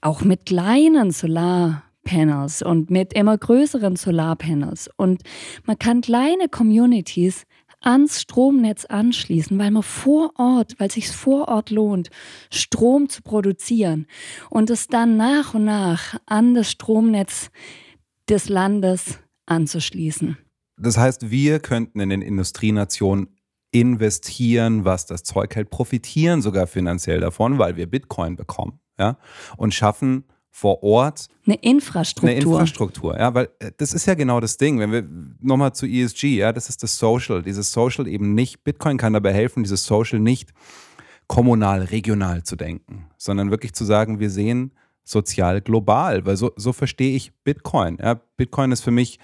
auch mit kleinen Solarpanels und mit immer größeren Solarpanels. Und man kann kleine Communities ans Stromnetz anschließen, weil man vor Ort, weil es sich vor Ort lohnt, Strom zu produzieren und es dann nach und nach an das Stromnetz des Landes anzuschließen. Das heißt, wir könnten in den Industrienationen investieren, was das Zeug hält, profitieren sogar finanziell davon, weil wir Bitcoin bekommen, ja, und schaffen vor Ort Eine Infrastruktur. eine Infrastruktur, ja, weil äh, das ist ja genau das Ding. Wenn wir nochmal zu ESG, ja, das ist das Social. Dieses Social eben nicht, Bitcoin kann dabei helfen, dieses Social nicht kommunal, regional zu denken, sondern wirklich zu sagen, wir sehen sozial global, weil so, so verstehe ich Bitcoin. Ja. Bitcoin ist für mich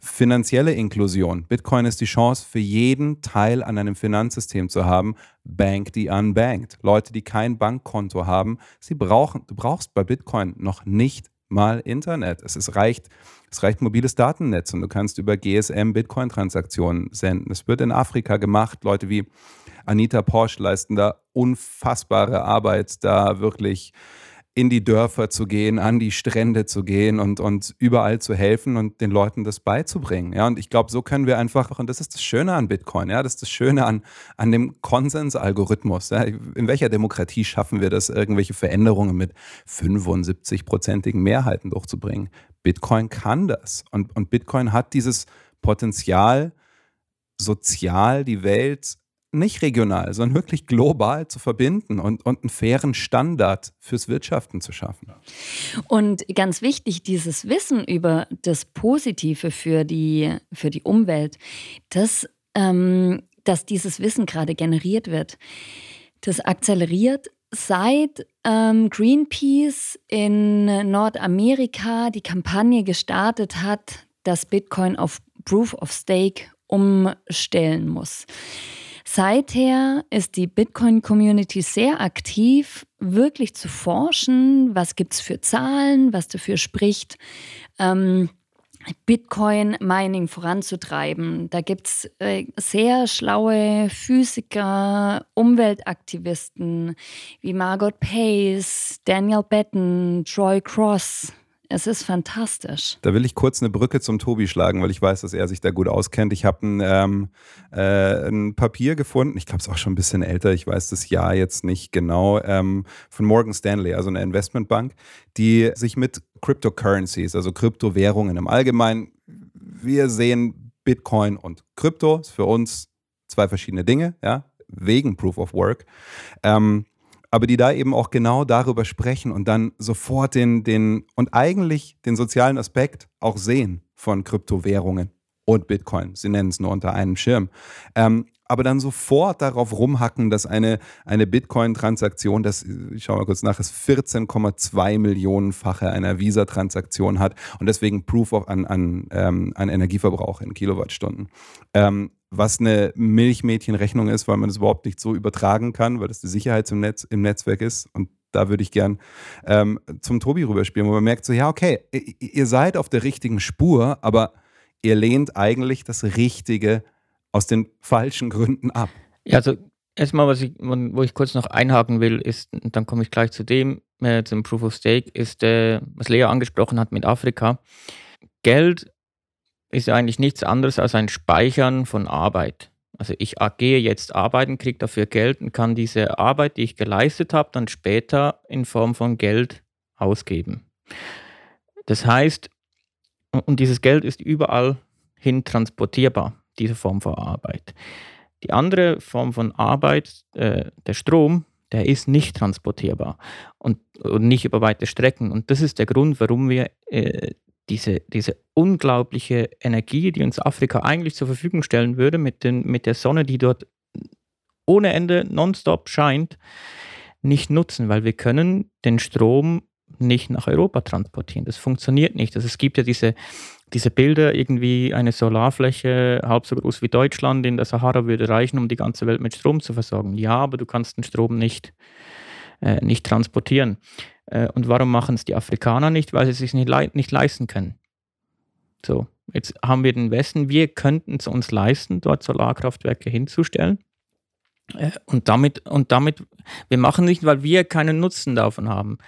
finanzielle Inklusion. Bitcoin ist die Chance für jeden Teil an einem Finanzsystem zu haben, Bank die unbanked. Leute, die kein Bankkonto haben, sie brauchen, du brauchst bei Bitcoin noch nicht mal Internet. Es, ist, reicht, es reicht mobiles Datennetz und du kannst über GSM Bitcoin-Transaktionen senden. Es wird in Afrika gemacht. Leute wie Anita Porsche leisten da unfassbare Arbeit, da wirklich in die Dörfer zu gehen, an die Strände zu gehen und, und überall zu helfen und den Leuten das beizubringen. Ja, und ich glaube, so können wir einfach, und das ist das Schöne an Bitcoin, ja, das ist das Schöne an, an dem Konsensalgorithmus. Ja. In welcher Demokratie schaffen wir das, irgendwelche Veränderungen mit 75-prozentigen Mehrheiten durchzubringen? Bitcoin kann das. Und, und Bitcoin hat dieses Potenzial, sozial die Welt nicht regional, sondern wirklich global zu verbinden und, und einen fairen Standard fürs Wirtschaften zu schaffen. Und ganz wichtig, dieses Wissen über das Positive für die, für die Umwelt, das, ähm, dass dieses Wissen gerade generiert wird, das akzeleriert seit ähm, Greenpeace in Nordamerika die Kampagne gestartet hat, dass Bitcoin auf Proof of Stake umstellen muss. Seither ist die Bitcoin-Community sehr aktiv, wirklich zu forschen, was gibt es für Zahlen, was dafür spricht, ähm, Bitcoin-Mining voranzutreiben. Da gibt es äh, sehr schlaue Physiker, Umweltaktivisten wie Margot Pace, Daniel Batten, Troy Cross. Es ist fantastisch. Da will ich kurz eine Brücke zum Tobi schlagen, weil ich weiß, dass er sich da gut auskennt. Ich habe ein, ähm, äh, ein Papier gefunden, ich glaube, es ist auch schon ein bisschen älter, ich weiß das Jahr jetzt nicht genau, ähm, von Morgan Stanley, also eine Investmentbank, die sich mit Cryptocurrencies, also Kryptowährungen im Allgemeinen, wir sehen Bitcoin und Krypto, ist für uns zwei verschiedene Dinge, ja, wegen Proof of Work. Ähm, aber die da eben auch genau darüber sprechen und dann sofort den, den und eigentlich den sozialen Aspekt auch sehen von Kryptowährungen und Bitcoin. Sie nennen es nur unter einem Schirm. Ähm, aber dann sofort darauf rumhacken, dass eine, eine Bitcoin-Transaktion, das, ich schaue mal kurz nach, ist 14,2 Millionenfache einer Visa-Transaktion hat und deswegen Proof of an, an, ähm, an Energieverbrauch in Kilowattstunden. Ähm, was eine Milchmädchenrechnung ist, weil man das überhaupt nicht so übertragen kann, weil das die Sicherheit im, Netz, im Netzwerk ist. Und da würde ich gern ähm, zum Tobi rüberspielen, wo man merkt so, ja, okay, ihr seid auf der richtigen Spur, aber ihr lehnt eigentlich das Richtige aus den falschen Gründen ab. Ja, also erstmal, was ich, wo ich kurz noch einhaken will, ist, dann komme ich gleich zu dem, äh, zum Proof of Stake, ist, äh, was Lea angesprochen hat mit Afrika. Geld ist eigentlich nichts anderes als ein Speichern von Arbeit. Also ich gehe jetzt arbeiten, kriege dafür Geld und kann diese Arbeit, die ich geleistet habe, dann später in Form von Geld ausgeben. Das heißt, und dieses Geld ist überall hin transportierbar, diese Form von Arbeit. Die andere Form von Arbeit, äh, der Strom, der ist nicht transportierbar und, und, nicht über weite Strecken. Und das ist der Grund, warum wir äh, diese, diese unglaubliche Energie, die uns Afrika eigentlich zur Verfügung stellen würde, mit, den, mit der Sonne, die dort ohne Ende nonstop scheint, nicht nutzen, weil wir können den Strom nicht nach Europa transportieren. Das funktioniert nicht. Also es gibt ja diese, diese Bilder, irgendwie eine Solarfläche halb so groß wie Deutschland in der Sahara würde reichen, um die ganze Welt mit Strom zu versorgen. Ja, aber du kannst den Strom nicht, äh, nicht transportieren. Äh, und warum machen es die Afrikaner nicht? Weil sie es sich nicht, le nicht leisten können. So, jetzt haben wir den Westen, wir könnten es uns leisten, dort Solarkraftwerke hinzustellen. Äh, und damit, und damit, wir machen nicht, weil wir keinen Nutzen davon haben.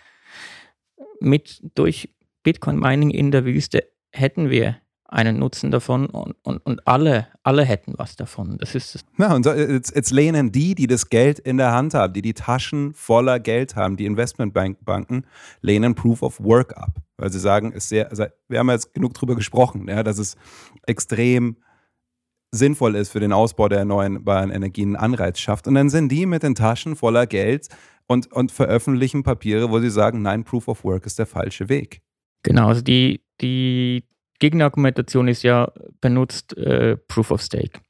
Mit durch Bitcoin Mining in der Wüste hätten wir einen Nutzen davon und, und, und alle, alle hätten was davon. Das ist es. Ja, und jetzt, jetzt, lehnen die, die das Geld in der Hand haben, die die Taschen voller Geld haben, die Investmentbanken, lehnen Proof of Work ab. Weil sie sagen, ist sehr, also wir haben jetzt genug drüber gesprochen, ja, dass es extrem sinnvoll ist für den Ausbau der erneuerbaren Energien, einen Anreiz schafft. Und dann sind die mit den Taschen voller Geld und, und veröffentlichen Papiere, wo sie sagen, nein, Proof of Work ist der falsche Weg. Genau, also die, die Gegenargumentation ist ja benutzt äh, Proof of Stake.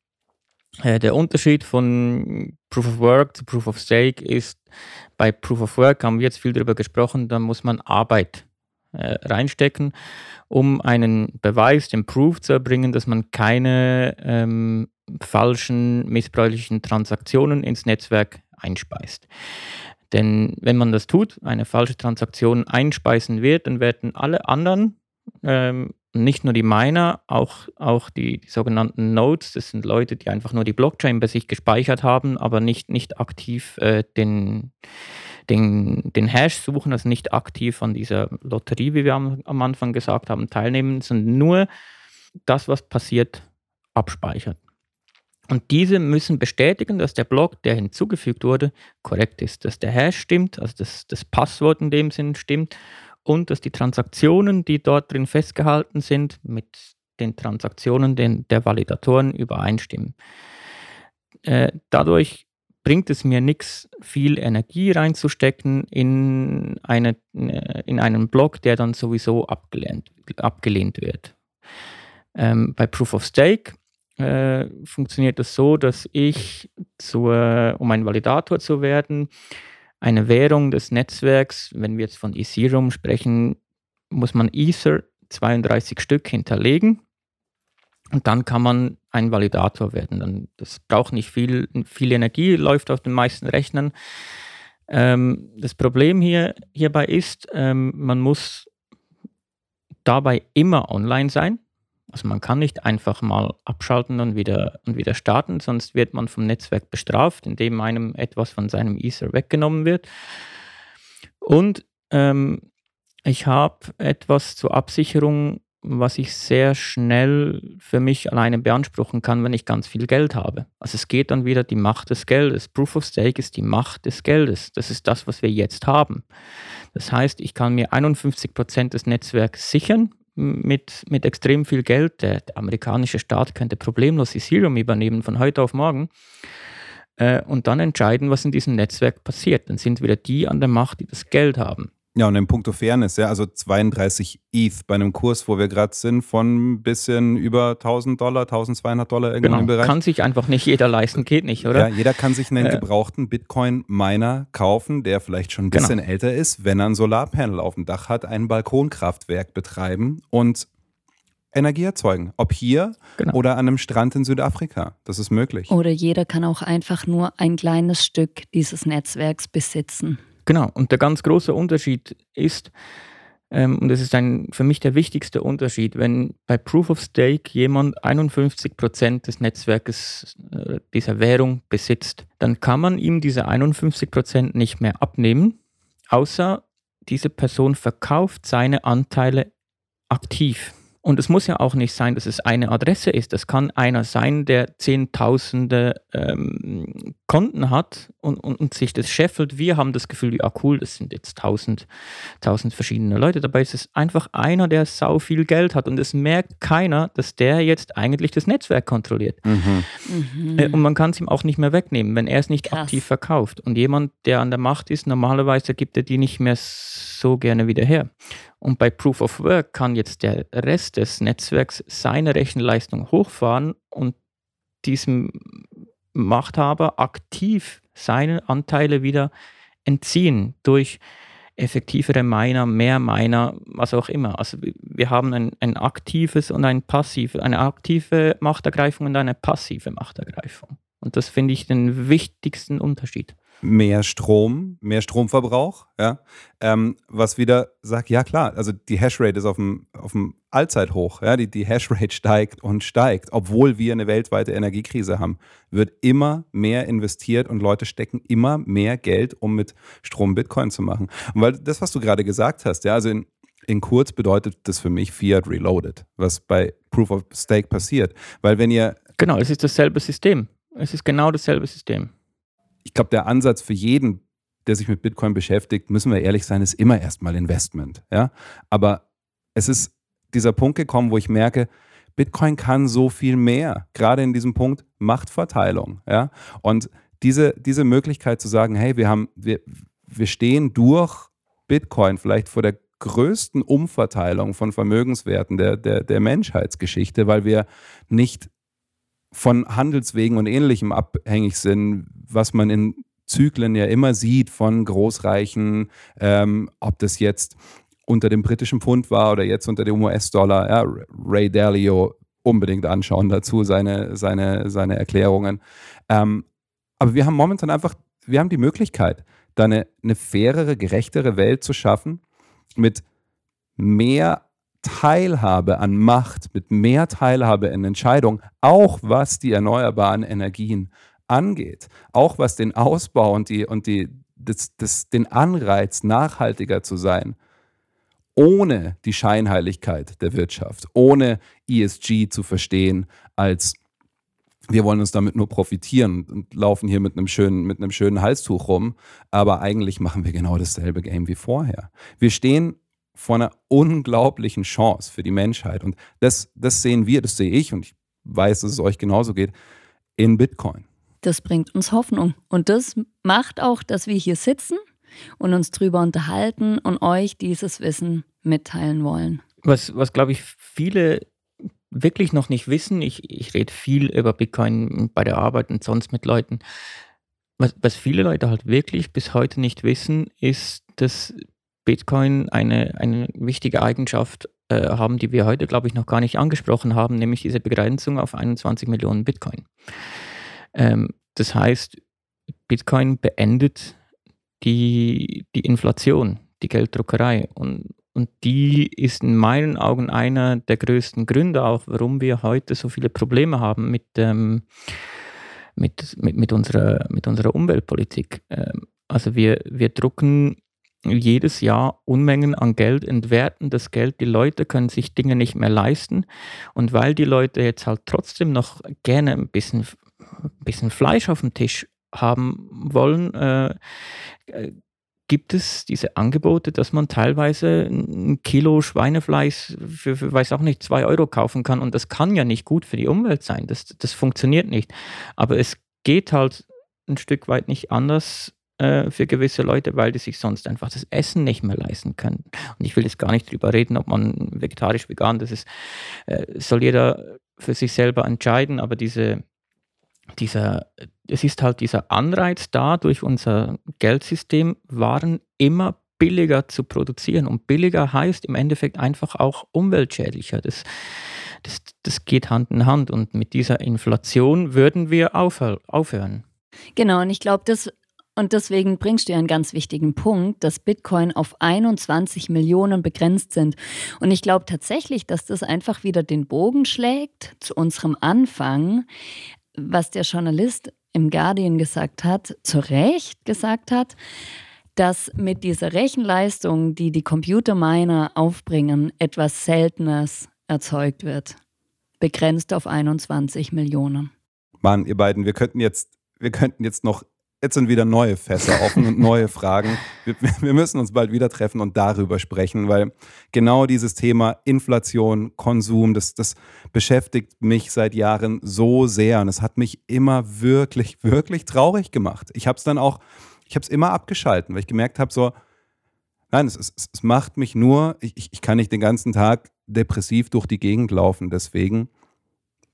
Äh, der Unterschied von Proof of Work zu Proof of Stake ist, bei Proof of Work haben wir jetzt viel darüber gesprochen, da muss man Arbeit äh, reinstecken, um einen Beweis, den Proof zu erbringen, dass man keine ähm, falschen, missbräuchlichen Transaktionen ins Netzwerk einspeist. Denn wenn man das tut, eine falsche Transaktion einspeisen wird, dann werden alle anderen ähm, nicht nur die Miner, auch, auch die, die, sogenannten Nodes, das sind Leute, die einfach nur die Blockchain bei sich gespeichert haben, aber nicht, nicht aktiv äh, den, den, den Hash suchen, also nicht aktiv an dieser Lotterie, wie wir am, am Anfang gesagt haben, teilnehmen, sondern nur das, was passiert, abspeichern. Und diese müssen bestätigen, dass der Block, der hinzugefügt wurde, korrekt ist, dass der Hash stimmt, also dass das Passwort in dem Sinn stimmt und dass die Transaktionen, die dort drin festgehalten sind, mit den Transaktionen den, der Validatoren übereinstimmen. Äh, dadurch bringt es mir nichts, viel Energie reinzustecken in, eine, in einen Block, der dann sowieso abgelehnt, abgelehnt wird. Ähm, bei Proof of Stake äh, funktioniert das so, dass ich, zur, um ein Validator zu werden, eine Währung des Netzwerks, wenn wir jetzt von Ethereum sprechen, muss man Ether 32 Stück hinterlegen und dann kann man ein Validator werden. Das braucht nicht viel, viel Energie, läuft auf den meisten Rechnern. Ähm, das Problem hier, hierbei ist, ähm, man muss dabei immer online sein. Also man kann nicht einfach mal abschalten und wieder, und wieder starten, sonst wird man vom Netzwerk bestraft, indem einem etwas von seinem Ether weggenommen wird. Und ähm, ich habe etwas zur Absicherung, was ich sehr schnell für mich alleine beanspruchen kann, wenn ich ganz viel Geld habe. Also es geht dann wieder die Macht des Geldes. Proof of Stake ist die Macht des Geldes. Das ist das, was wir jetzt haben. Das heißt, ich kann mir 51 Prozent des Netzwerks sichern mit, mit extrem viel Geld. Der, der, amerikanische Staat könnte problemlos Ethereum übernehmen von heute auf morgen äh, und dann entscheiden, was in diesem Netzwerk passiert. Dann sind wieder die an der Macht, die das Geld haben. Ja, und in puncto Fairness, ja, also 32 ETH bei einem Kurs, wo wir gerade sind, von ein bisschen über 1000 Dollar, 1200 Dollar irgendwo genau, im Bereich. Kann sich einfach nicht jeder leisten, geht nicht, oder? Ja, jeder kann sich einen äh, gebrauchten Bitcoin-Miner kaufen, der vielleicht schon ein bisschen genau. älter ist, wenn er ein Solarpanel auf dem Dach hat, ein Balkonkraftwerk betreiben und Energie erzeugen. Ob hier genau. oder an einem Strand in Südafrika. Das ist möglich. Oder jeder kann auch einfach nur ein kleines Stück dieses Netzwerks besitzen. Genau, und der ganz große Unterschied ist, ähm, und das ist ein, für mich der wichtigste Unterschied, wenn bei Proof of Stake jemand 51 Prozent des Netzwerkes äh, dieser Währung besitzt, dann kann man ihm diese 51 Prozent nicht mehr abnehmen, außer diese Person verkauft seine Anteile aktiv. Und es muss ja auch nicht sein, dass es eine Adresse ist. Das kann einer sein, der Zehntausende ähm, Konten hat und, und, und, sich das scheffelt. Wir haben das Gefühl, ja cool, das sind jetzt tausend, tausend verschiedene Leute. Dabei ist es einfach einer, der sau viel Geld hat. Und es merkt keiner, dass der jetzt eigentlich das Netzwerk kontrolliert. Mhm. Mhm. Äh, und man kann es ihm auch nicht mehr wegnehmen, wenn er es nicht Krass. aktiv verkauft. Und jemand, der an der Macht ist, normalerweise gibt er die nicht mehr so gerne wieder her. Und bei Proof of Work kann jetzt der Rest des Netzwerks seine Rechenleistung hochfahren und diesem Machthaber aktiv seine Anteile wieder entziehen durch effektivere Miner, mehr Miner, was auch immer. Also wir haben ein, ein aktives und ein passives, eine aktive Machtergreifung und eine passive Machtergreifung. Und das finde ich den wichtigsten Unterschied mehr Strom, mehr Stromverbrauch, ja, ähm, was wieder sagt, ja klar, also die Hashrate ist auf dem, auf dem Allzeithoch, ja, die, die Hashrate steigt und steigt, obwohl wir eine weltweite Energiekrise haben, wird immer mehr investiert und Leute stecken immer mehr Geld, um mit Strom Bitcoin zu machen. Und weil das, was du gerade gesagt hast, ja, also in, in kurz bedeutet das für mich Fiat Reloaded, was bei Proof of Stake passiert, weil wenn ihr... Genau, es ist dasselbe System. Es ist genau dasselbe System ich glaube, der Ansatz für jeden, der sich mit Bitcoin beschäftigt, müssen wir ehrlich sein, ist immer erstmal Investment. Ja? Aber es ist dieser Punkt gekommen, wo ich merke, Bitcoin kann so viel mehr, gerade in diesem Punkt Machtverteilung. Ja? Und diese, diese Möglichkeit zu sagen, hey, wir, haben, wir, wir stehen durch Bitcoin vielleicht vor der größten Umverteilung von Vermögenswerten der, der, der Menschheitsgeschichte, weil wir nicht von Handelswegen und ähnlichem abhängig sind, was man in Zyklen ja immer sieht von Großreichen, ähm, ob das jetzt unter dem britischen Pfund war oder jetzt unter dem US-Dollar. Ja, Ray Dalio unbedingt anschauen dazu, seine, seine, seine Erklärungen. Ähm, aber wir haben momentan einfach, wir haben die Möglichkeit, da eine, eine fairere, gerechtere Welt zu schaffen mit mehr Teilhabe an Macht, mit mehr Teilhabe in Entscheidungen, auch was die erneuerbaren Energien angeht, auch was den Ausbau und, die, und die, das, das, den Anreiz, nachhaltiger zu sein, ohne die Scheinheiligkeit der Wirtschaft, ohne ESG zu verstehen als wir wollen uns damit nur profitieren und laufen hier mit einem schönen, mit einem schönen Halstuch rum, aber eigentlich machen wir genau dasselbe Game wie vorher. Wir stehen vor einer unglaublichen Chance für die Menschheit und das, das sehen wir, das sehe ich und ich weiß, dass es euch genauso geht, in Bitcoin. Das bringt uns Hoffnung und das macht auch, dass wir hier sitzen und uns drüber unterhalten und euch dieses Wissen mitteilen wollen. Was, was glaube ich, viele wirklich noch nicht wissen, ich, ich rede viel über Bitcoin bei der Arbeit und sonst mit Leuten. Was, was viele Leute halt wirklich bis heute nicht wissen, ist, dass Bitcoin eine, eine wichtige Eigenschaft äh, haben, die wir heute, glaube ich, noch gar nicht angesprochen haben, nämlich diese Begrenzung auf 21 Millionen Bitcoin. Ähm, das heißt, Bitcoin beendet die, die Inflation, die Gelddruckerei. Und, und die ist in meinen Augen einer der größten Gründe auch, warum wir heute so viele Probleme haben mit, ähm, mit, mit, mit, unserer, mit unserer Umweltpolitik. Ähm, also wir, wir drucken jedes Jahr Unmengen an Geld, entwerten das Geld. Die Leute können sich Dinge nicht mehr leisten. Und weil die Leute jetzt halt trotzdem noch gerne ein bisschen, ein bisschen Fleisch auf dem Tisch haben wollen, äh, gibt es diese Angebote, dass man teilweise ein Kilo Schweinefleisch für, für, weiß auch nicht, zwei Euro kaufen kann. Und das kann ja nicht gut für die Umwelt sein. Das, das funktioniert nicht. Aber es geht halt ein Stück weit nicht anders äh, für gewisse Leute, weil die sich sonst einfach das Essen nicht mehr leisten können. Und ich will jetzt gar nicht drüber reden, ob man vegetarisch, vegan, das ist, äh, soll jeder für sich selber entscheiden, aber diese dieser, es ist halt dieser Anreiz da, durch unser Geldsystem Waren immer billiger zu produzieren. Und billiger heißt im Endeffekt einfach auch umweltschädlicher. Das, das, das geht Hand in Hand. Und mit dieser Inflation würden wir aufhör aufhören. Genau, und ich glaube, das und deswegen bringst du ja einen ganz wichtigen Punkt, dass Bitcoin auf 21 Millionen begrenzt sind. Und ich glaube tatsächlich, dass das einfach wieder den Bogen schlägt zu unserem Anfang, was der Journalist im Guardian gesagt hat, zu Recht gesagt hat, dass mit dieser Rechenleistung, die die Computerminer aufbringen, etwas Seltenes erzeugt wird. Begrenzt auf 21 Millionen. Mann, ihr beiden, wir könnten jetzt, wir könnten jetzt noch Jetzt sind wieder neue Fässer offen und neue Fragen. Wir, wir, müssen uns bald wieder treffen und darüber sprechen, weil genau dieses Thema Inflation, Konsum, das, das beschäftigt mich seit Jahren so sehr und es hat mich immer wirklich, wirklich traurig gemacht. Ich habe es dann auch, ich habe es immer abgeschalten, weil ich gemerkt habe, so, nein, es, es, es macht mich nur, ich, ich kann nicht den ganzen Tag depressiv durch die Gegend laufen. Deswegen,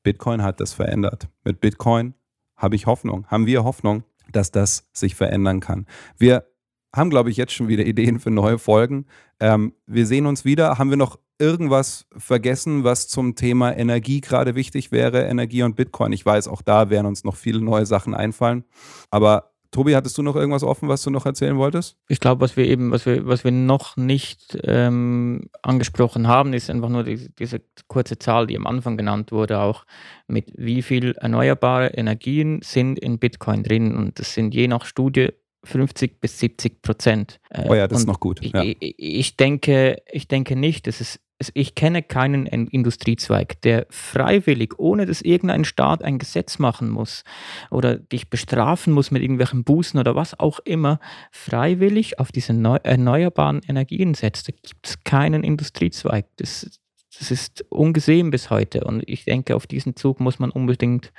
Bitcoin hat das verändert. Mit Bitcoin habe ich Hoffnung, haben wir Hoffnung dass das sich verändern kann. Wir haben, glaube ich, jetzt schon wieder Ideen für neue Folgen. Ähm, wir sehen uns wieder. Haben wir noch irgendwas vergessen, was zum Thema Energie gerade wichtig wäre? Energie und Bitcoin. Ich weiß, auch da werden uns noch viele neue Sachen einfallen. Aber Tobi, hattest du noch irgendwas offen, was du noch erzählen wolltest? Ich glaube, was wir eben, was wir, was wir noch nicht ähm, angesprochen haben, ist einfach nur die, diese kurze Zahl, die am Anfang genannt wurde, auch mit wie viel erneuerbare Energien sind in Bitcoin drin. Und das sind je nach Studie 50 bis 70 Prozent. oh ja, das ist noch gut. Ja. Ich, ich, denke, ich denke nicht, es ich kenne keinen Industriezweig, der freiwillig, ohne dass irgendein Staat ein Gesetz machen muss oder dich bestrafen muss mit irgendwelchen Bußen oder was auch immer, freiwillig auf diese erneuerbaren Energien setzt. Da gibt es keinen Industriezweig. Das, das ist ungesehen bis heute. Und ich denke, auf diesen Zug muss man unbedingt,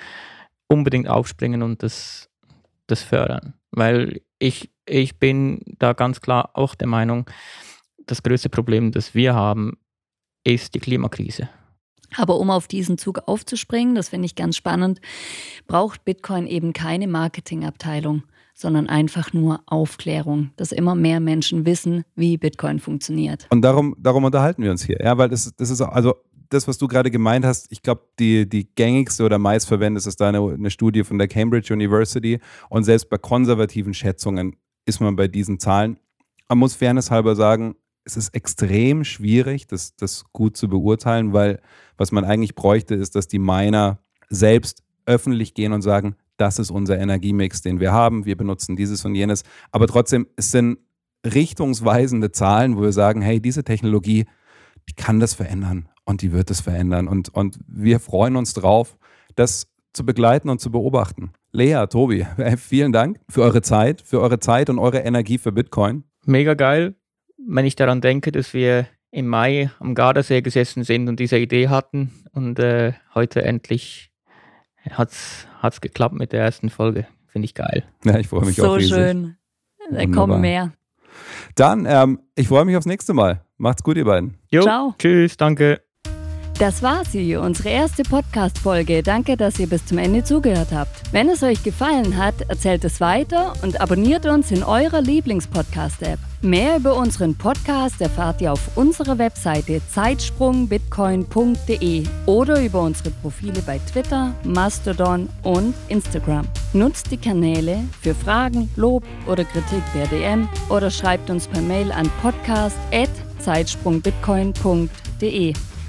unbedingt aufspringen und das, das fördern. Weil ich, ich bin da ganz klar auch der Meinung, das größte Problem, das wir haben, ist die Klimakrise. Aber um auf diesen Zug aufzuspringen, das finde ich ganz spannend, braucht Bitcoin eben keine Marketingabteilung, sondern einfach nur Aufklärung, dass immer mehr Menschen wissen, wie Bitcoin funktioniert. Und darum, darum unterhalten wir uns hier. Ja, weil das, das ist also das, was du gerade gemeint hast, ich glaube, die, die gängigste oder meistverwendete ist da eine, eine Studie von der Cambridge University. Und selbst bei konservativen Schätzungen ist man bei diesen Zahlen. Man muss fairnesshalber sagen, es ist extrem schwierig, das, das gut zu beurteilen, weil was man eigentlich bräuchte, ist, dass die Miner selbst öffentlich gehen und sagen, das ist unser Energiemix, den wir haben, wir benutzen dieses und jenes. Aber trotzdem, es sind richtungsweisende Zahlen, wo wir sagen, hey, diese Technologie, die kann das verändern und die wird es verändern. Und, und wir freuen uns drauf, das zu begleiten und zu beobachten. Lea, Tobi, vielen Dank für eure Zeit, für eure Zeit und eure Energie für Bitcoin. Mega geil wenn ich daran denke, dass wir im Mai am Gardasee gesessen sind und diese Idee hatten und äh, heute endlich hat es geklappt mit der ersten Folge. Finde ich geil. Ja, ich freue mich so auch riesig. So schön. Da kommen mehr. Dann, ähm, ich freue mich aufs nächste Mal. Macht's gut, ihr beiden. Jo, Ciao. Tschüss, danke. Das war sie, unsere erste Podcast-Folge. Danke, dass ihr bis zum Ende zugehört habt. Wenn es euch gefallen hat, erzählt es weiter und abonniert uns in eurer Lieblings-Podcast-App. Mehr über unseren Podcast erfahrt ihr auf unserer Webseite zeitsprungbitcoin.de oder über unsere Profile bei Twitter, Mastodon und Instagram. Nutzt die Kanäle für Fragen, Lob oder Kritik per DM oder schreibt uns per Mail an podcast@zeitsprungbitcoin.de.